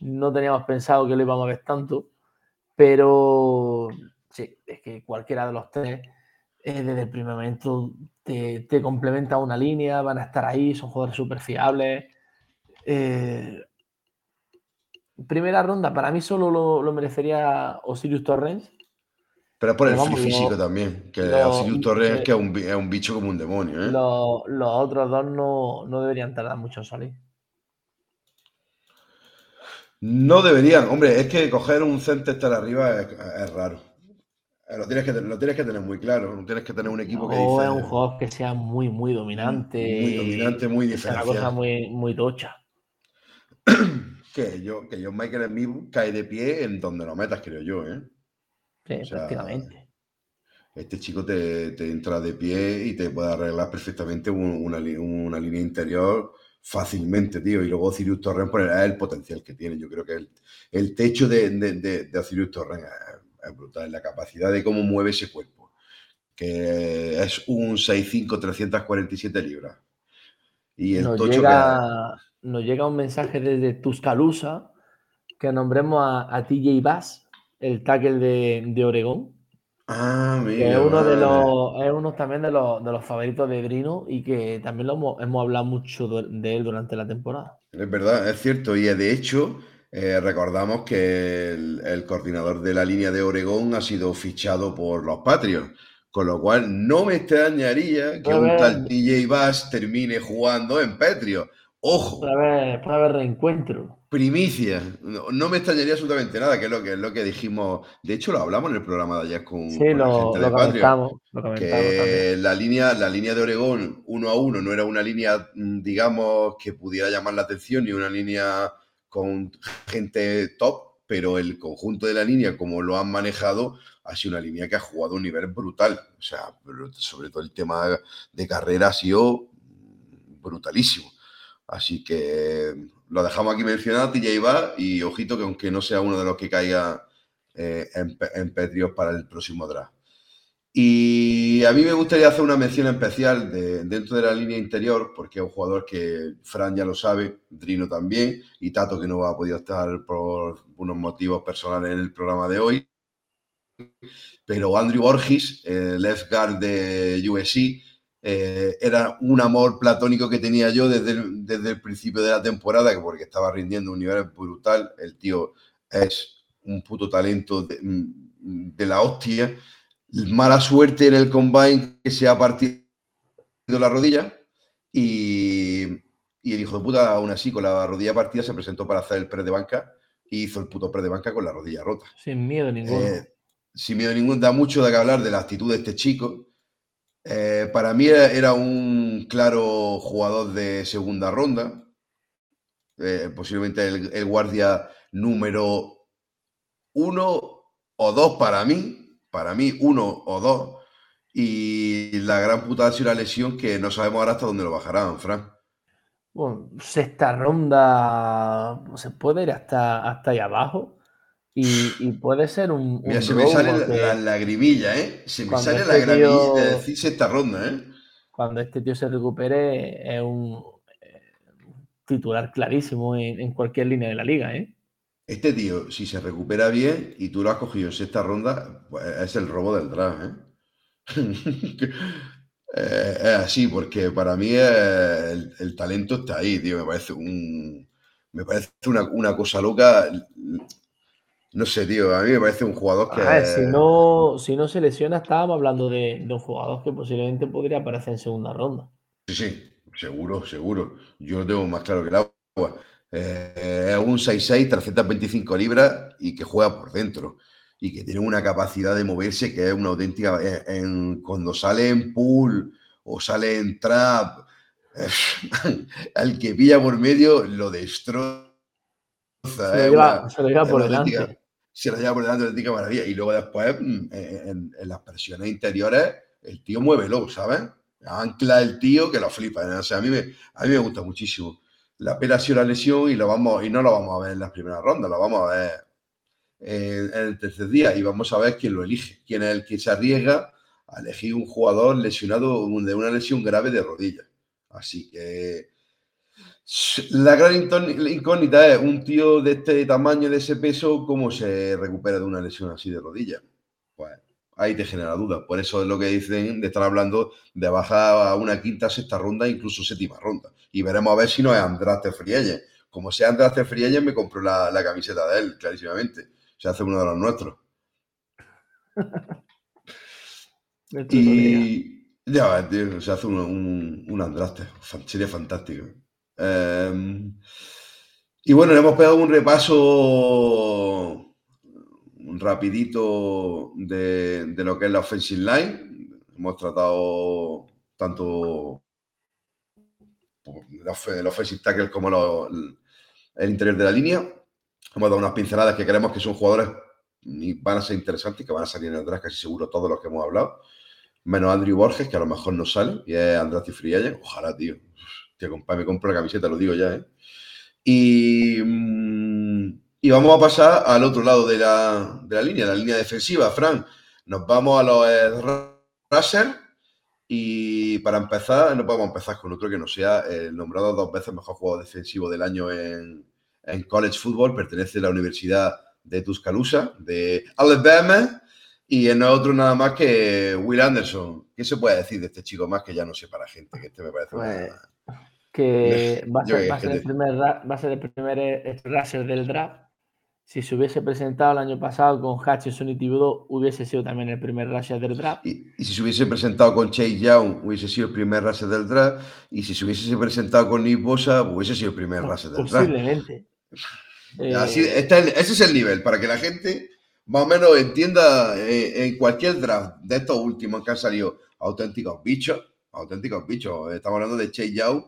Speaker 2: No teníamos pensado que lo íbamos a ver tanto, pero sí, es que cualquiera de los tres, eh, desde el primer momento, te, te complementa una línea, van a estar ahí, son jugadores súper fiables. Eh, primera ronda, para mí solo lo, lo merecería Osiris Torrens.
Speaker 1: Pero es por el físico también, que Osiris Torres es que es un, bicho como un demonio. ¿eh?
Speaker 2: Los, otros dos no, no, deberían tardar mucho en salir.
Speaker 1: No deberían, hombre, es que coger un estar arriba es, raro. Eh, lo tienes, que, lo tienes que tener muy claro, no tienes que tener un equipo que
Speaker 2: dice, es un jugador que sea muy, muy dominante.
Speaker 1: Muy dominante, muy diferencial.
Speaker 2: Es una cosa muy, muy tocha. *clears throat*
Speaker 1: que yo, que yo Michael Smith cae de pie en donde lo metas, creo yo, ¿eh?
Speaker 2: Sí, prácticamente.
Speaker 1: Este chico te, entra de pie y te puede arreglar perfectamente una, línea interior fácilmente, tío. Y luego Cirius Torren por el, potencial que tiene. Yo creo que el, techo de, de, de, Cirius Torren es, brutal. La capacidad de cómo mueve ese cuerpo. Que es un 6'5, 347 libras.
Speaker 2: Y el nos llega, Nos llega un mensaje desde Tuscaloosa que nombremos a, a TJ Bass el tackle de, de Oregón.
Speaker 1: Ah, mira.
Speaker 2: Que es uno, de los, es uno también de los, de los favoritos de Drino y que también lo hemos, hemos hablado mucho de, él durante la temporada.
Speaker 1: Es verdad, es cierto. Y de hecho, eh, recordamos que el, coordinador de la línea de Oregón ha sido fichado por los Patriots. Con lo cual, no me extrañaría que un tal TJ Bass termine jugando en Patriots. Ojo.
Speaker 2: Puede haber, puede haber reencuentro.
Speaker 1: Primicia. No, me extrañaría absolutamente nada, que es lo que es lo que dijimos. De hecho, lo hablamos en el programa de ayer con,
Speaker 2: sí, lo,
Speaker 1: la
Speaker 2: gente
Speaker 1: que la línea, la línea de Oregón uno a uno no era una línea, mm, digamos, que pudiera llamar la atención, ni una línea con gente top, pero el conjunto de la línea, como lo han manejado, ha sido una línea que ha jugado a un nivel brutal. O sea, sobre todo el tema de carrera ha sido brutalísimo. Así que lo dejamos aquí mencionado, TJ va y ojito que aunque no sea uno de los que caiga eh, en, en Petrios para el próximo draft. Y a mí me gustaría hacer una mención especial de, dentro de la línea interior, porque es un jugador que Fran ya lo sabe, Drino también, y Tato que no ha podido estar por unos motivos personales en el programa de hoy. Pero Andrew Borges, el left guard de USC, eh, era un amor platónico que tenía yo desde el, desde el principio de la temporada, porque estaba rindiendo un nivel brutal. El tío es un puto talento de, la hostia. Mala suerte en el combine que se ha partido la rodilla y, y, el hijo de puta, aún así, con la rodilla partida, se presentó para hacer el pre de banca y hizo el puto pre de banca con la rodilla rota.
Speaker 2: Sin miedo ninguno. Eh,
Speaker 1: sin miedo ninguno. Da mucho de que hablar de la actitud de este chico eh, para mí era un claro jugador de segunda ronda, eh, posiblemente el, guardia número uno o dos para mí, para mí uno o dos, y la gran puta ha sido la lesión que no sabemos ahora hasta dónde lo bajarán, Fran.
Speaker 2: Bueno, sexta ronda, se puede ir hasta, hasta ahí abajo. Y, puede ser un.
Speaker 1: Mira, se me sale la, lagrimilla, ¿eh? Se me sale la este lagrimilla de decirse esta ronda, ¿eh?
Speaker 2: Cuando este tío se recupere, es un eh, titular clarísimo en, cualquier línea de la liga, ¿eh?
Speaker 1: Este tío, si se recupera bien y tú lo has cogido en sexta ronda, pues, es el robo del draft, ¿eh? *laughs* eh es así, porque para mí el, talento está ahí, tío. Me parece un. Me parece una, una cosa loca no sé, tío, a mí me parece un jugador que.
Speaker 2: si, no, si no se lesiona, estábamos hablando de, un jugador que posiblemente podría aparecer en segunda ronda.
Speaker 1: Sí, sí, seguro, seguro. Yo lo tengo más claro que el agua. Eh, es un 6'6, 325 libras y que juega por dentro. Y que tiene una capacidad de moverse que es una auténtica. Eh, en, cuando sale en pool o sale en trap, *laughs* al que pilla por medio lo destroza.
Speaker 2: Se lo lleva, por delante
Speaker 1: se la lleva por delante de Tica Maravilla. Y luego después, mm, en, las presiones interiores, el tío mueve muévelo, ¿sabes? Ancla el tío que lo flipa. O sea, a mí me, a mí me gusta muchísimo. La pena ha sido la lesión y, lo vamos, y no lo vamos a ver en las primeras rondas, lo vamos a ver en, el tercer día y vamos a ver quién lo elige, quién es el que se arriesga a elegir un jugador lesionado de una lesión grave de rodilla. Así que la gran incógnita es un tío de este tamaño, de ese peso, ¿cómo se recupera de una lesión así de rodilla? Pues ahí te genera dudas. Por eso es lo que dicen de estar hablando de bajar a una quinta, sexta ronda, incluso séptima ronda. Y veremos a ver si no es Andraste Frielle. Como sea Andraste Frielle, me compro la, camiseta de él, clarísimamente. Se hace uno de los nuestros. *laughs* Y ya, tío, se hace un, un, un Andraste. Sería fantástico. Em, y bueno, le hemos pegado un repaso rapidito de, lo que es la offensive line. Hemos tratado tanto el offensive tackle como el interior de la línea. Hemos dado unas pinceladas que creemos que son jugadores y van a ser interesantes, que van a salir en el draft casi seguro todos los que hemos hablado. Menos Andrew Borges, que a lo mejor no sale, y es Andrati Friella. Ojalá, tío. Compadre, me compro la camiseta, lo digo ya, ¿eh? Y, mm, y vamos a pasar al otro lado de la, de la línea, la línea defensiva. Fran, nos vamos a los Russell y para empezar, no podemos empezar con otro que no sea el nombrado dos veces mejor jugador defensivo del año en, en college football. Pertenece a la Universidad de Tuscaloosa, de Alabama. Y no es otro nada más que Will Anderson. ¿Qué se puede decir de este chico más que ya no sé para gente? Que este me parece
Speaker 2: pues, *laughs* que va a, ser, va, a ser el primer, va a ser el primer racer del draft si se hubiese presentado el año pasado con Hutchinson y Thibodeau, hubiese sido también el primer rusher del draft.
Speaker 1: Y, si se hubiese presentado con Chase Young, hubiese sido el primer rusher del draft. Y si se hubiese presentado con Nick Bosa, hubiese sido el primer rusher del draft.
Speaker 2: Posiblemente. *laughs*
Speaker 1: Así, ese es el nivel, para que la gente más o menos entienda eh, en cualquier draft de estos últimos que han salido auténticos bichos, auténticos bichos. Estamos hablando de Chase Young,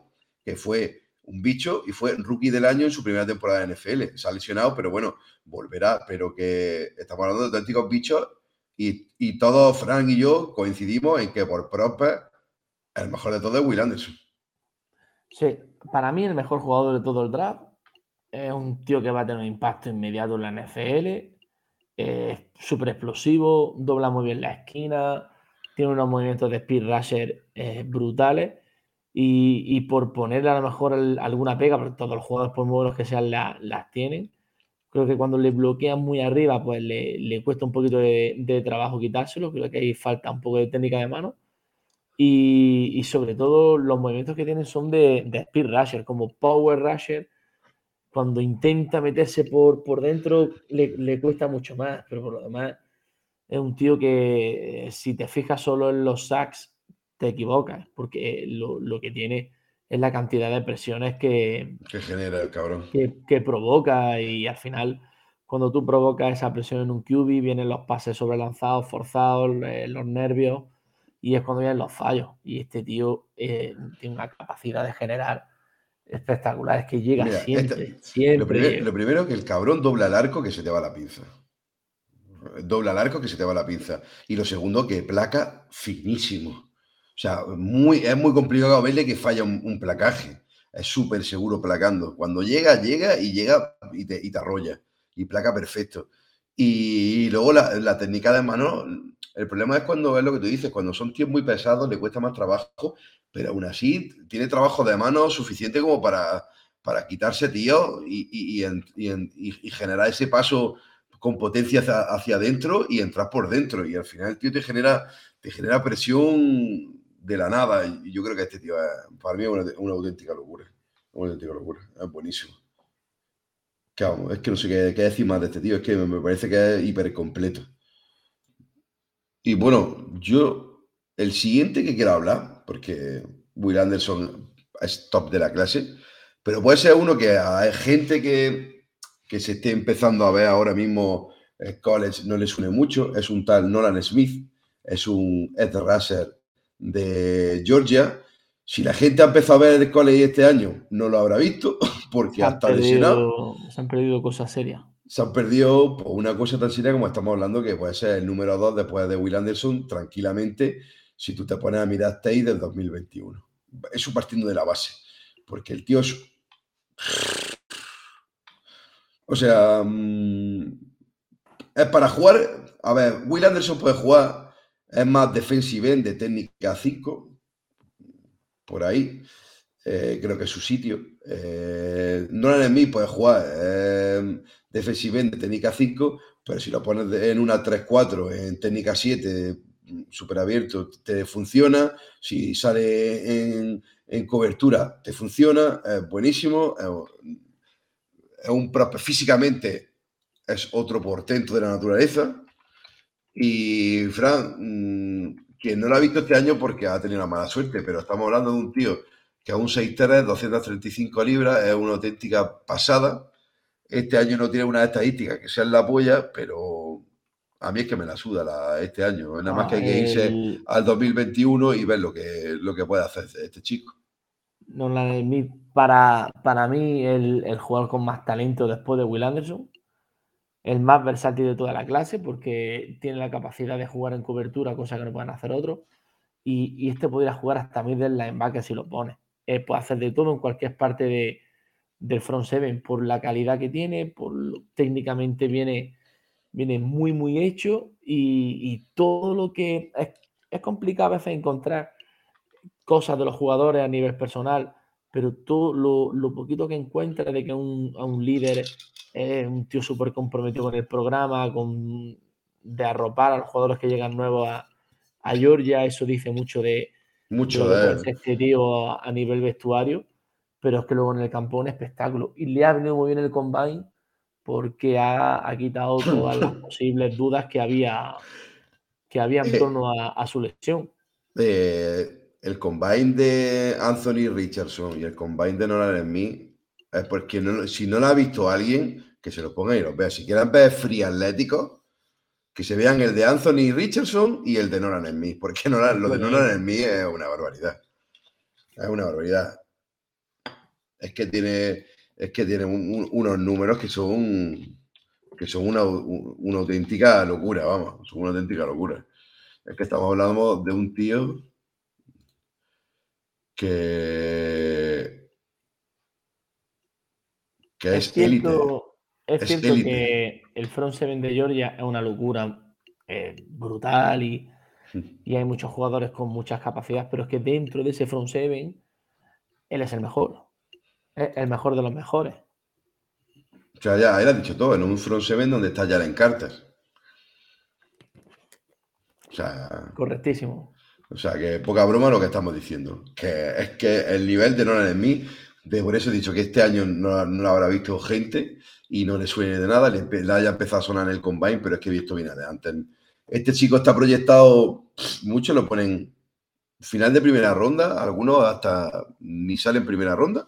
Speaker 1: que fue un bicho y fue rookie del año en su primera temporada de NFL. Se ha lesionado, pero bueno, volverá. Pero que estamos hablando de auténticos bichos y, y todos, Frank y yo, coincidimos en que por Prosper, el mejor de todos es Will Anderson.
Speaker 2: Sí, para mí el mejor jugador de todo el draft es un tío que va a tener un impacto inmediato en la NFL. Es súper explosivo, dobla muy bien la esquina, tiene unos movimientos de speed rusher eh, brutales y, por ponerle a lo mejor alguna pega, porque todos los jugadores, por buenos que sean, las tienen. Creo que cuando le bloquean muy arriba, pues le, cuesta un poquito de, trabajo quitárselo. Creo que ahí falta un poco de técnica de mano. Y, sobre todo, los movimientos que tienen son de, de speed rusher, como power rusher. Cuando intenta meterse por, por dentro, le, le cuesta mucho más. Pero por lo demás, es un tío que, si te fijas solo en los sacks, te equivocas, porque lo, que tiene es la cantidad de presiones que,
Speaker 1: que genera el cabrón.
Speaker 2: Que, provoca y al final, cuando tú provocas esa presión en un QB, vienen los pases sobrelanzados, forzados, eh, los nervios y es cuando vienen los fallos. Y este tío eh, tiene una capacidad de generar espectaculares que llega siempre, siempre.
Speaker 1: Lo, primero, lo primero que el cabrón dobla el arco que se te va la pinza dobla el arco que se te va la pinza. Y lo segundo, que placa finísimo. O sea, muy, es muy complicado verle que falla un, placaje. Es súper seguro placando. Cuando llega, llega y llega y te, y te arrolla. Y placa perfecto. Y, luego la, técnica de mano, el problema es cuando es lo que tú dices, cuando son tíos muy pesados le cuesta más trabajo, pero aún así tiene trabajo de mano suficiente como para, para quitarse tío y, y, generar ese paso con potencia hacia, adentro y entrar por dentro. Y al final el tío te genera, te genera presión de la nada. Y yo creo que este tío, para mí, es una, auténtica locura. Una auténtica locura. Es buenísimo. es que no sé qué, decir más de este tío. Es que me parece que es hiper completo. Y bueno, yo, el siguiente que quiero hablar, porque Will Anderson es top de la clase, pero puede ser uno que hay gente que, que se esté empezando a ver ahora mismo el college no le suene mucho, es un tal Nolan Smith, es un Ed Russer de Georgia. Si la gente ha empezado a ver el college este año, no lo habrá visto *laughs* porque ha estado lesionado.
Speaker 2: Se han perdido cosas serias.
Speaker 1: Se han perdido pues, una cosa tan seria como estamos hablando, que puede ser el número 2 después de Will Anderson, tranquilamente, si tú te pones a mirar Tate del 2021. Eso partiendo de la base. Porque el tío es. *sniffs* O sea, mm, es para jugar. A ver, Will Anderson puede jugar es más defensive de técnica 5, por ahí. Eh, creo que es su sitio. Eh, no en mí puede jugar eh, defensive de técnica 5, pero si lo pones en una 3-4, en técnica 7, súper abierto, te funciona. Si sale en, cobertura, te funciona. Es buenísimo. Es, un físicamente es otro portento de la naturaleza. Y Fran, mm, que no lo ha visto este año porque ha tenido una mala suerte, pero estamos hablando de un tío que a un 6'3, 235 libras, es una auténtica pasada. Este año no tiene una estadística que sea la polla, pero a mí es que me la suda este año. Nada más que hay que irse al 2021 y ver lo que, lo que puede hacer este chico.
Speaker 2: No, para, para mí, el, el, jugador con más talento después de Will Anderson, el más versátil de toda la clase, porque tiene la capacidad de jugar en cobertura, cosa que no pueden hacer otros. Y, este podría jugar hasta middle linebacker si lo pone. Eh, puede hacer de todo en cualquier parte de, del front seven por la calidad que tiene, por técnicamente viene viene muy, muy hecho y, todo lo que es, complicado a veces encontrar cosas de los jugadores a nivel personal, pero todo lo, poquito que encuentra de que un, a un líder es un tío súper comprometido con el programa, con, de arropar a los jugadores que llegan nuevos a, Georgia, eso dice mucho de,
Speaker 1: mucho de,
Speaker 2: este tío a, nivel vestuario, pero es que luego en el campo es un espectáculo. Y le ha venido muy bien el combine porque ha, quitado todas las *laughs* posibles dudas que había, que había en eh, torno a, su lesión.
Speaker 1: Eh, el combine de Anthony Richardson y el combine de Nolan Smith es porque si no lo ha visto alguien, que se lo ponga y lo vea. Si quieren ver free atlético, que se vean el de Anthony Richardson y el de Nolan Smith, porque lo de Nolan Smith es una barbaridad. Es una barbaridad. Es que tiene es que tiene unos números que son que son una, auténtica locura, vamos, son una auténtica locura. Es que estamos hablando de un tío que, que es,
Speaker 2: cierto, Es, cierto que el front seven de Georgia es una locura eh, brutal y, *laughs* y hay muchos jugadores con muchas capacidades, pero es que dentro de ese front seven él es el mejor el mejor de los mejores.
Speaker 1: O sea, ya, él ha dicho todo, en un front seven donde está Jalen Carter. O sea.
Speaker 2: Correctísimo.
Speaker 1: O sea, que poca broma lo que estamos diciendo. Que es que el nivel de Nolan mí, de por eso he dicho que este año no, lo habrá visto gente y no le suene de nada, le, haya empezado a sonar en el combine, pero es que he visto bien antes. Este chico está proyectado, muchos lo ponen final de primera ronda, algunos hasta ni salen en primera ronda.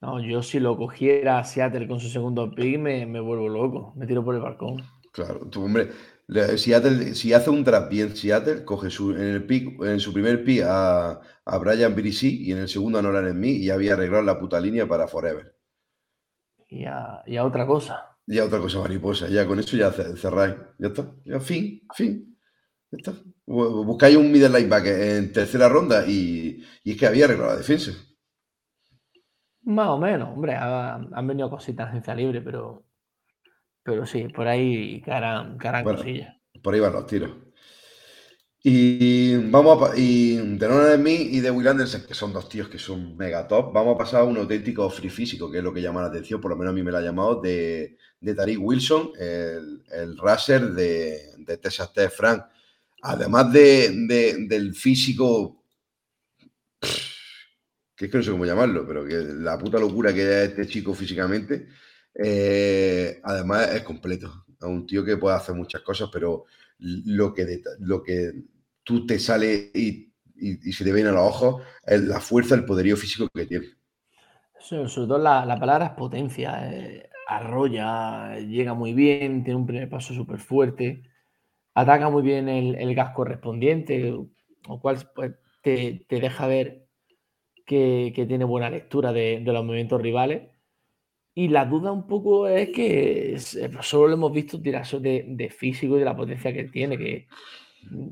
Speaker 2: No, yo si lo cogiera a Seattle con su segundo pick me, vuelvo loco, me tiro por el balcón.
Speaker 1: Claro, tú, hombre, Seattle, si hace un draft bien Seattle, coge su, en, el pick, en su primer pick a, a Brian Brissy y en el segundo a Nolan Smith y había arreglado la puta línea para Forever.
Speaker 2: Y a, y a otra cosa.
Speaker 1: Y a otra cosa mariposa, ya con eso ya cerráis. Ya está, ya fin, fin. Ya está. Buscáis un middle linebacker en tercera ronda y, y es que había arreglado la defensa.
Speaker 2: Más o menos, hombre, han venido cositas en libre, pero, pero sí, por ahí caran, cosillas.
Speaker 1: Por ahí van los tiros. Y vamos a, y de de mí y de Will Anderson, que son dos tíos que son mega top, vamos a pasar a un auténtico free físico, que es lo que llama la atención, por lo menos a mí me lo ha llamado, de, de Tariq Wilson, el, el racer de, de Texas Tech Frank. Además de, del físico que es que no sé cómo llamarlo, pero que la puta locura que es este chico físicamente, eh, además es completo. Es un tío que puede hacer muchas cosas, pero lo que, lo que tú te sale y, se te ven a los ojos es la fuerza, el poderío físico que tiene.
Speaker 2: sobre todo la, palabra es potencia. Eh, arrolla, llega muy bien, tiene un primer paso súper fuerte, ataca muy bien el, gas correspondiente, lo cual pues, te, te deja ver que, tiene buena lectura de, los movimientos rivales. Y la duda un poco es que eh, solo lo hemos visto tirar de, de, físico y de la potencia que tiene, que mm,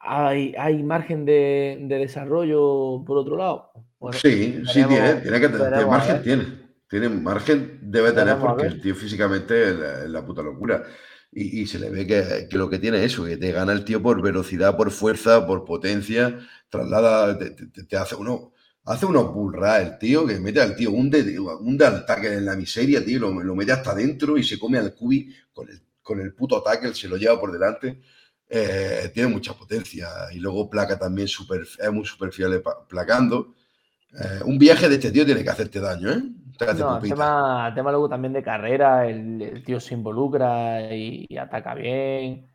Speaker 2: hay, hay margen de, desarrollo por otro lado.
Speaker 1: sí, sí tiene, tiene que tener margen, tiene. Tiene margen, debe tener porque el tío físicamente es la, puta locura. Y, se le ve que, lo que tiene es eso, que te gana el tío por velocidad, por fuerza, por potencia, traslada, te, te hace uno Hace unos burras el tío, que mete al tío un de, un de al tackle en la miseria, tío, lo, lo, mete hasta adentro y se come al cubi con el, con el puto tackle, se lo lleva por delante. Eh, tiene mucha potencia y luego placa también super, es muy superficial placando. Eh, un viaje de este tío tiene que hacerte daño, ¿eh?
Speaker 2: No, el tema, tema, luego también de carrera, el, tío se involucra y, ataca bien,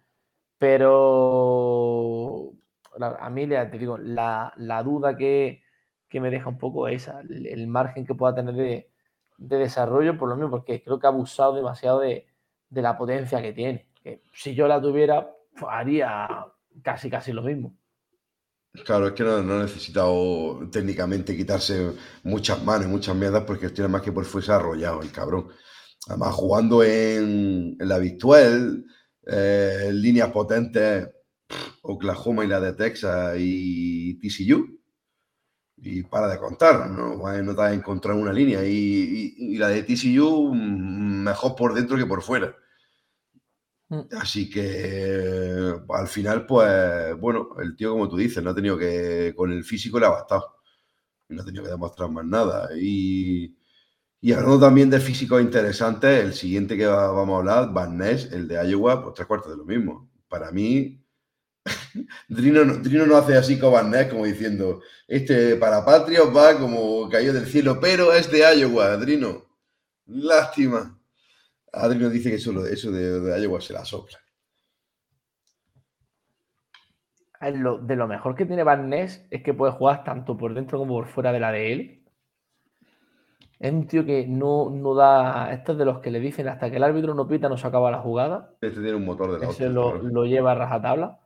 Speaker 2: pero a mí te digo, la, duda que, me deja un poco es esa, el, margen que pueda tener de, desarrollo, por lo mismo, porque creo que ha abusado demasiado de, la potencia que tiene. Que si yo la tuviera, haría casi, casi lo mismo.
Speaker 1: Claro, es que no, no, ha necesitado técnicamente quitarse muchas manos muchas mierdas porque tiene más que por fuerza arrollado el cabrón. Además, jugando en, la virtual, eh, líneas potentes, Oklahoma y la de Texas y TCU. Y para de contar, no, no te vas a encontrar una línea. Y, la de TCU mm, mejor por dentro que por fuera. Mm. Así que al final, pues bueno, el tío, como tú dices, no ha tenido que, con el físico le ha bastado. No ha tenido que demostrar más nada. Y, y hablando también de físicos interesantes, el siguiente que vamos a hablar, Van Ness, el de Iowa, pues tres cuartos de lo mismo. Para mí, *laughs* Drino, no hace así Van Ness, como diciendo, este para Patrios va como cayó del cielo, pero es de Iowa, Drino. Lástima. Adrino dice que eso, eso de, de Iowa se la sopla.
Speaker 2: de lo mejor que tiene Van Ness es que puede jugar tanto por dentro como por fuera de la de él. Es un tío que no, no da. Esto es de los que le dicen hasta que el árbitro no pita, no se acaba la jugada.
Speaker 1: Este tiene un motor de la
Speaker 2: Ese lo, lo, lleva a rajatabla.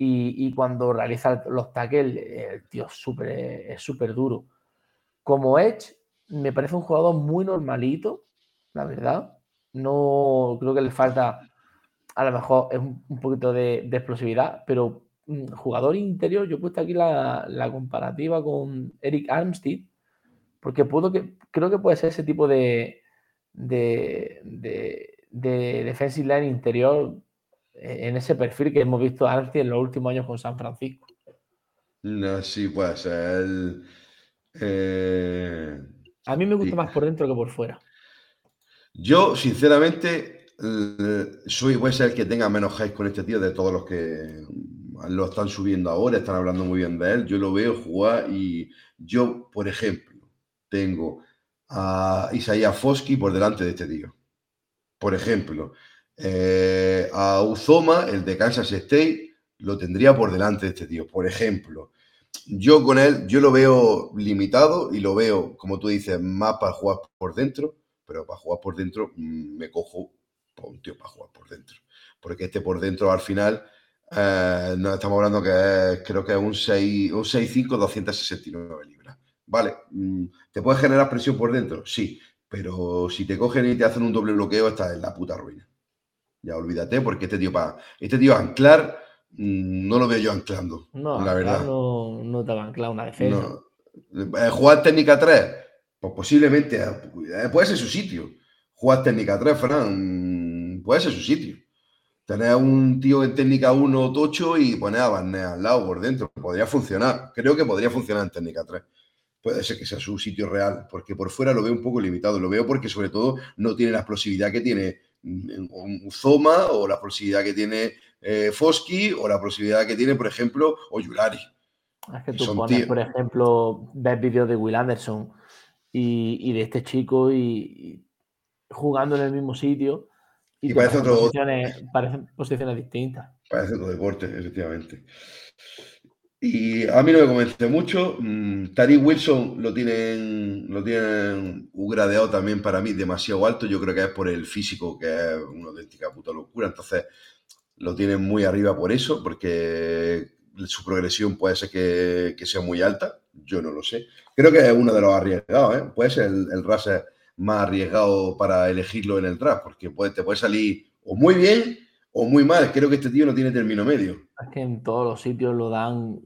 Speaker 2: Y, cuando realiza los tackles, el tío es súper duro. Como Edge, me parece un jugador muy normalito, la verdad. No creo que le falta, a lo mejor es un, poquito de, explosividad, pero mm, jugador interior, yo he puesto aquí la, comparativa con Eric Armstead porque puedo que, creo que puede ser ese tipo de, de, de, defensive line interior en ese perfil que hemos visto antes en los últimos años con San Francisco.
Speaker 1: No, sí, puede ser.
Speaker 2: Eh, A mí me gusta más por dentro que por fuera.
Speaker 1: Yo, sinceramente, soy, voy a ser el que tenga menos hype con este tío de todos los que lo están subiendo ahora, están hablando muy bien de él. Yo lo veo jugar y yo, por ejemplo, tengo a Isaías Foski por delante de este tío. Por ejemplo, eh, a Uzoma, el de Kansas State, lo tendría por delante de este tío. Por ejemplo, yo con él, yo lo veo limitado y lo veo, como tú dices, más para jugar por dentro, pero para jugar por dentro mm, me cojo un tío para jugar por dentro. Porque este por dentro al final, eh, estamos hablando que creo que es un 6, un 6'5, 269 libras. Vale, mm, ¿te puede generar presión por dentro? Sí, pero si te cogen y te hacen un doble bloqueo, estás en la puta ruina. Ya olvídate, porque este tío para este tío anclar, mm, no lo veo yo anclando. No, la verdad.
Speaker 2: No, no te va a anclar una defensa.
Speaker 1: Eh, jugar técnica 3, pues posiblemente eh, puede ser su sitio. Jugar técnica 3, Fran, puede ser su sitio. Tener un tío en técnica 1 tocho y poner a Barnea al lado por dentro. Podría funcionar. Creo que podría funcionar en técnica 3 puede ser que sea su sitio real, porque por fuera lo veo un poco limitado. Lo veo porque sobre todo no tiene la explosividad que tiene un mm, Zoma o la explosividad que tiene eh, Foski o la explosividad que tiene, por ejemplo, Oyulari.
Speaker 2: Es que tú pones, por ejemplo, ves vídeos de Will Anderson y, de este chico y, jugando en el mismo sitio y, parece otro, posiciones, parecen posiciones distintas.
Speaker 1: Parece otro deporte, efectivamente. Y a mí no me convence mucho. Mm, Tariq Wilson lo tienen, lo tienen gradeado también para mí demasiado alto. Yo creo que es por el físico, que es una auténtica puta locura. Entonces lo tienen muy arriba por eso, porque su progresión puede ser que, sea muy alta. Yo no lo sé. Creo que es uno de los arriesgados. ¿eh? Puede ser el, el raser más arriesgado para elegirlo en el draft, porque puede, te puede salir o muy bien o muy mal. Creo que este tío no tiene término medio.
Speaker 2: Es que en todos los sitios lo dan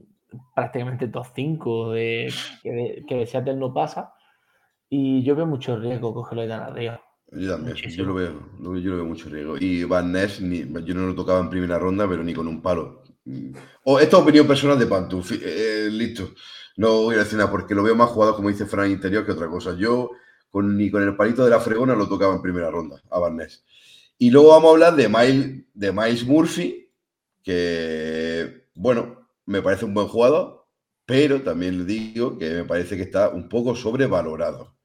Speaker 2: prácticamente top 5 de, que, que de Seattle no pasa. Y yo veo mucho riesgo cogerlo de tan arriba.
Speaker 1: Yo también, yo lo, veo, yo lo veo mucho riesgo. Y Van Ness, yo no lo tocaba en primera ronda, pero ni con un palo. O esta opinión personal de Pantu, eh, eh, listo. No voy a decir nada porque lo veo más jugado, como dice Fran Interior, que otra cosa. Yo con, ni con el palito de la fregona lo tocaba en primera ronda a Van Ness. Y luego vamos a hablar de Miles, de Miles Murphy, que, bueno, me parece un buen jugador, pero también le digo que me parece que está un poco sobrevalorado.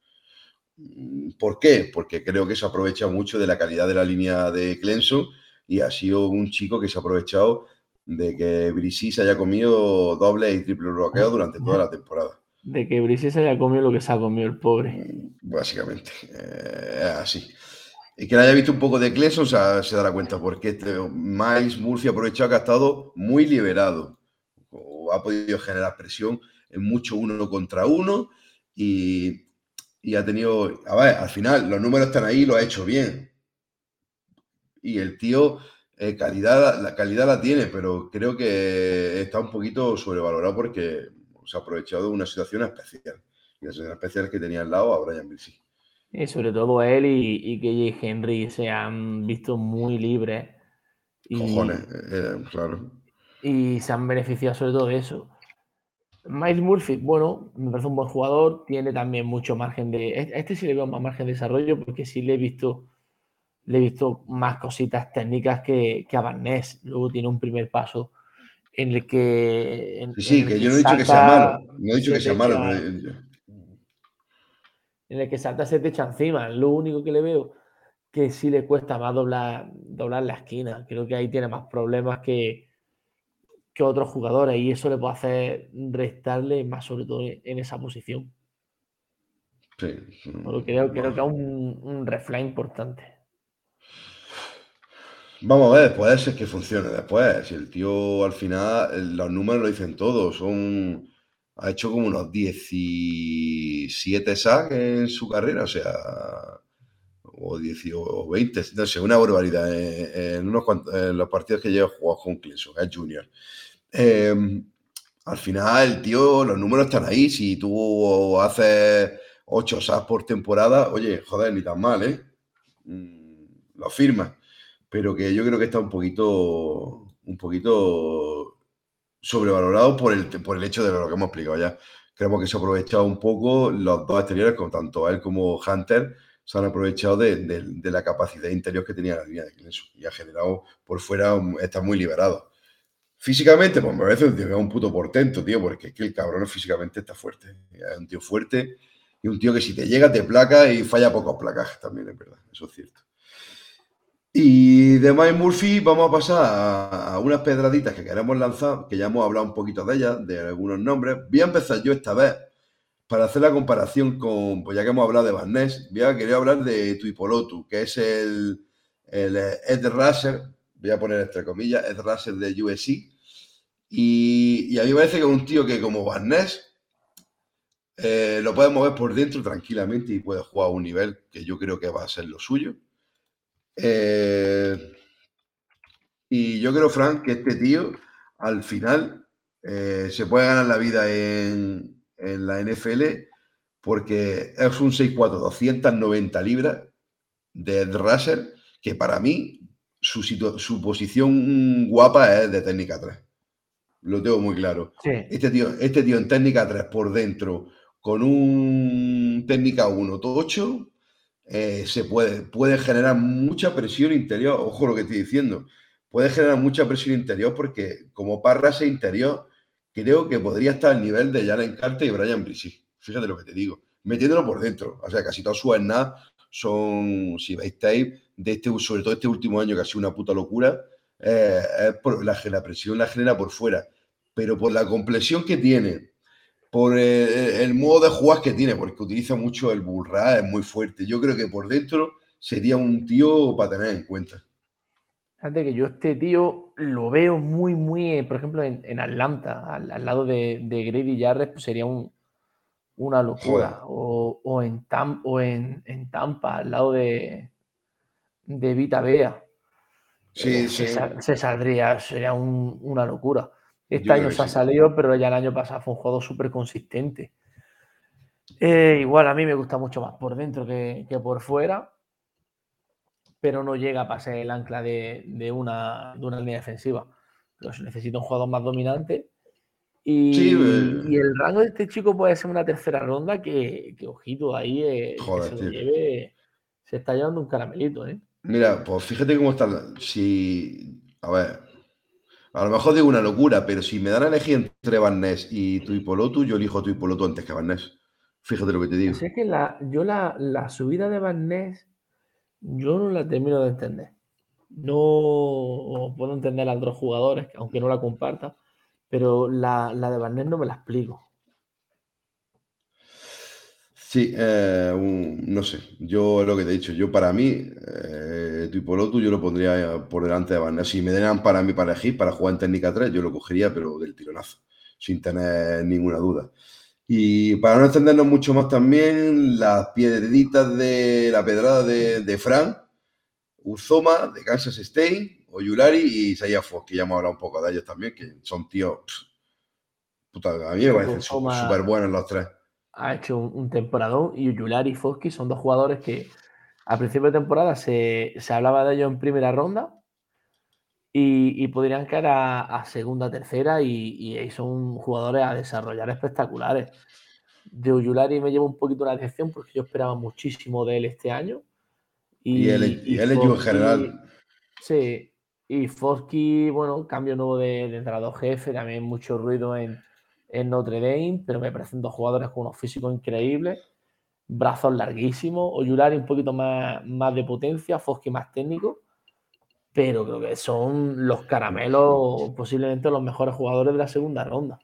Speaker 1: ¿Por qué? Porque creo que se aprovecha mucho de la calidad de la línea de Clemson y ha sido un chico que se ha aprovechado de que Brissi se haya comido doble y triple bloqueo durante toda la temporada.
Speaker 2: De que Brissi se haya comido lo que se ha comido el pobre.
Speaker 1: Mm, básicamente, es así. Y que le haya visto un poco de Clemson se dará cuenta, porque este Miles Murphy ha aprovechado que ha estado muy liberado. O ha podido generar presión en mucho uno contra uno y, y ha tenido. A ver, al final los números están ahí, lo ha hecho bien. Y el tío eh, calidad, la calidad la tiene, pero creo que está un poquito sobrevalorado porque se ha aprovechado de una situación especial. Y la situación especial que tenía al lado a Brian Bilsey.
Speaker 2: Y sobre todo él y, y KJ Henry se han visto muy libres.
Speaker 1: Cojones, eh, claro.
Speaker 2: Y se han beneficiado sobre todo de eso. Miles Murphy, bueno, me parece un buen jugador, tiene también mucho margen de. Este sí le veo más margen de desarrollo porque sí le he visto le he visto más cositas técnicas que, que a Barnes. Luego tiene un primer paso en el que.
Speaker 1: sí, que, yo no he dicho que sea malo. No he dicho que sea malo.
Speaker 2: En el que salta se te echa encima. Lo único que le veo que sí le cuesta más doblar, doblar la esquina. Creo que ahí tiene más problemas que, que otros jugadores y eso le puede hacer restarle más, sobre todo en esa posición.
Speaker 1: Sí.
Speaker 2: creo, creo que es un, un reflejo importante.
Speaker 1: Vamos a ver, puede ser que funcione después. Si el tío al final, los números lo dicen todos, son. Ha hecho como unos 17 sacks en su carrera, o sea. O, 10, o 20, no sé, una barbaridad en, unos los partidos que lleva jugado con Clemson, es Junior. Em, al final, tío, los números están ahí. Si tú haces 8 sacks por temporada, oye, joder, ni tan mal, ¿eh? Mm, lo firmas pero que yo creo que está un poquito, un poquito sobrevalorado por el, por el hecho de lo que hemos explicado ya. Creemos que se ha aprovechado un poco los dos exteriores, tanto él como Hunter, se han aprovechado de, la capacidad interior que tenía la línea de Clemson y ha generado por fuera, está muy liberado. Físicamente, pues me parece un un puto portento, tío, porque es que el cabrón físicamente está fuerte. Es un tío fuerte y un tío que si te llega te placa y falla pocos placajes también, es verdad, eso es cierto. Y de Mike Murphy vamos a pasar a, unas pedraditas que queremos lanzar, que ya hemos hablado un poquito de ellas, de algunos nombres. Voy a empezar yo esta vez para hacer la comparación con, pues ya que hemos hablado de Van Ness, voy a querer hablar de Tuipolotu, que es el, el Ed Russer, voy a poner entre comillas, Ed Russer de USC. Y, a mí me parece que es un tío que como Van eh, lo puede mover por dentro tranquilamente y puede jugar a un nivel que yo creo que va a ser lo suyo. Eh, y yo creo, Frank, que este tío al final eh, se puede ganar la vida en, la NFL porque es un 6'4, 290 libras de Ed Rusher, que para mí su, su posición guapa es de técnica 3. Lo tengo muy claro. Este, tío, este tío en técnica 3 por dentro, con un técnica 1 tocho, eh, se puede, puede generar mucha presión interior. Ojo lo que estoy diciendo. Puede generar mucha presión interior porque como parrase interior, creo que podría estar al nivel de Jalen Carter y Brian Brissi. Fíjate lo que te digo. Metiéndolo por dentro. O sea, casi todas sus nada son, si veis tape, de este, sobre todo este último año que ha sido una puta locura, eh, la, presión la genera por fuera. Pero por la complexión que tiene, por el, modo de jugar que tiene, porque utiliza mucho el burra, es muy fuerte. Yo creo que por dentro sería un tío para tener en cuenta.
Speaker 2: Fíjate que yo este tío lo veo muy, muy, eh, por ejemplo, en, Atlanta, al, lado de, de, Grady Jarrett, pues sería un, una locura. O, en, o en, Tampa, al lado de, de Vita Bea.
Speaker 1: Sí, eh, sí.
Speaker 2: Se, saldría, sería una locura. Este año se ha salido, pero ya el año pasado fue un juego súper consistente. Eh, igual a mí me gusta mucho más por dentro que, por fuera, pero no llega a pasar el ancla de, una, línea defensiva. Pero se necesita un jugador más dominante. Y, el rango de este chico puede ser una tercera ronda que, ojito, ahí eh, se, se está llevando un caramelito. ¿eh?
Speaker 1: Mira, pues fíjate cómo está. Si, a ver, a lo mejor digo una locura, pero si me dan a elegir entre Van Ness y Tuipolotu, yo elijo Tuipolotu antes que Van Ness. Fíjate lo que te digo.
Speaker 2: Yo la, subida de Van Ness, yo no la termino de entender. No puedo entender a otros jugadores, aunque no la comparta, pero la, la de Barnet no me la explico.
Speaker 1: Sí, eh, no sé, yo lo que te he dicho, yo para mí, eh, Tuipolotu yo lo pondría por delante de Barnet. Si me dieran para mí para elegir, para jugar en técnica 3, yo lo cogería, pero del tironazo, sin tener ninguna duda. Y para no extendernos mucho más también, las piedreditas de la pedrada de, de Fran, Uzoma, de Kansas State, Oyulari y Isaiah Fox, que ya hemos hablado un poco de ellos también, que son tíos, puta, a mí me parecen súper buenos los tres
Speaker 2: ha hecho un, temporadón y Yulari y Foski son dos jugadores que a principio de temporada se, hablaba de ellos en primera ronda y, podrían caer a, segunda, tercera y, y, son jugadores a desarrollar espectaculares. De Uyulari me lleva un poquito la atención porque yo esperaba muchísimo de él este año.
Speaker 1: Y, él, y él en general.
Speaker 2: Sí, y Foski, bueno, cambio nuevo de, de entrenador jefe, también mucho ruido en, en Notre Dame, pero me parecen dos jugadores con unos físicos increíbles, brazos larguísimos, Oyulari un poquito más, más de potencia, Foski más técnico, pero creo que son los caramelos posiblemente los mejores jugadores de la segunda ronda.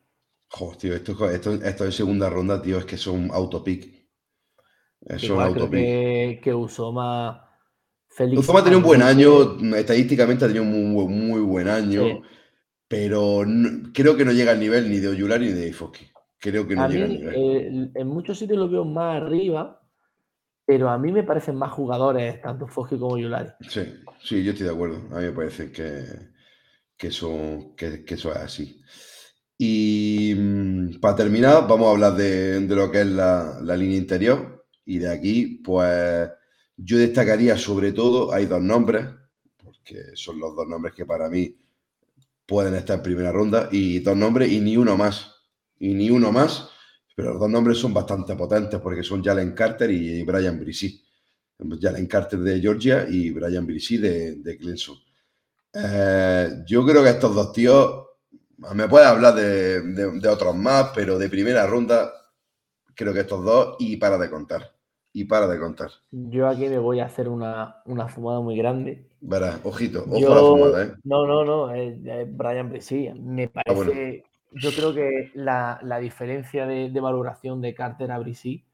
Speaker 1: Joder, tío, esto, esto, esto de segunda ronda, tío, es que son autopic.
Speaker 2: Son autopic. Que, que Usoma
Speaker 1: Félix. Ha tenido un buen año, estadísticamente ha tenido un muy, muy buen año pero creo que no llega al nivel ni de Oyulari ni de Ifoski. Creo que no llega al nivel.
Speaker 2: en muchos sitios lo veo más arriba, pero a mí me parecen más jugadores, tanto Foski como Oyulari.
Speaker 1: Sí, sí, yo estoy de acuerdo. A mí me parece que, que, eso, que, eso es así. Y mm, para terminar, vamos a hablar de, lo que es la, la, línea interior. Y de aquí, pues yo destacaría sobre todo, hay dos nombres, porque son los dos nombres que para mí pueden estar en primera ronda y dos nombres y ni uno más. Y ni uno más, pero los dos nombres son bastante potentes porque son Jalen Carter y Brian Brissy. Jalen Carter de Georgia y Brian Brissy de, de Clemson. Eh, yo creo que estos dos tíos, me puede hablar de, de, otros más, pero de primera ronda, creo que estos dos y para de contar. Y para de contar.
Speaker 2: Yo aquí me voy a hacer una, una fumada muy grande
Speaker 1: Verás, ojito, ojo a la fumada, ¿eh?
Speaker 2: No, no, no, Brian Brissy. Me ah, parece. Yo creo que la, diferencia de, valoración de Carter a Brissy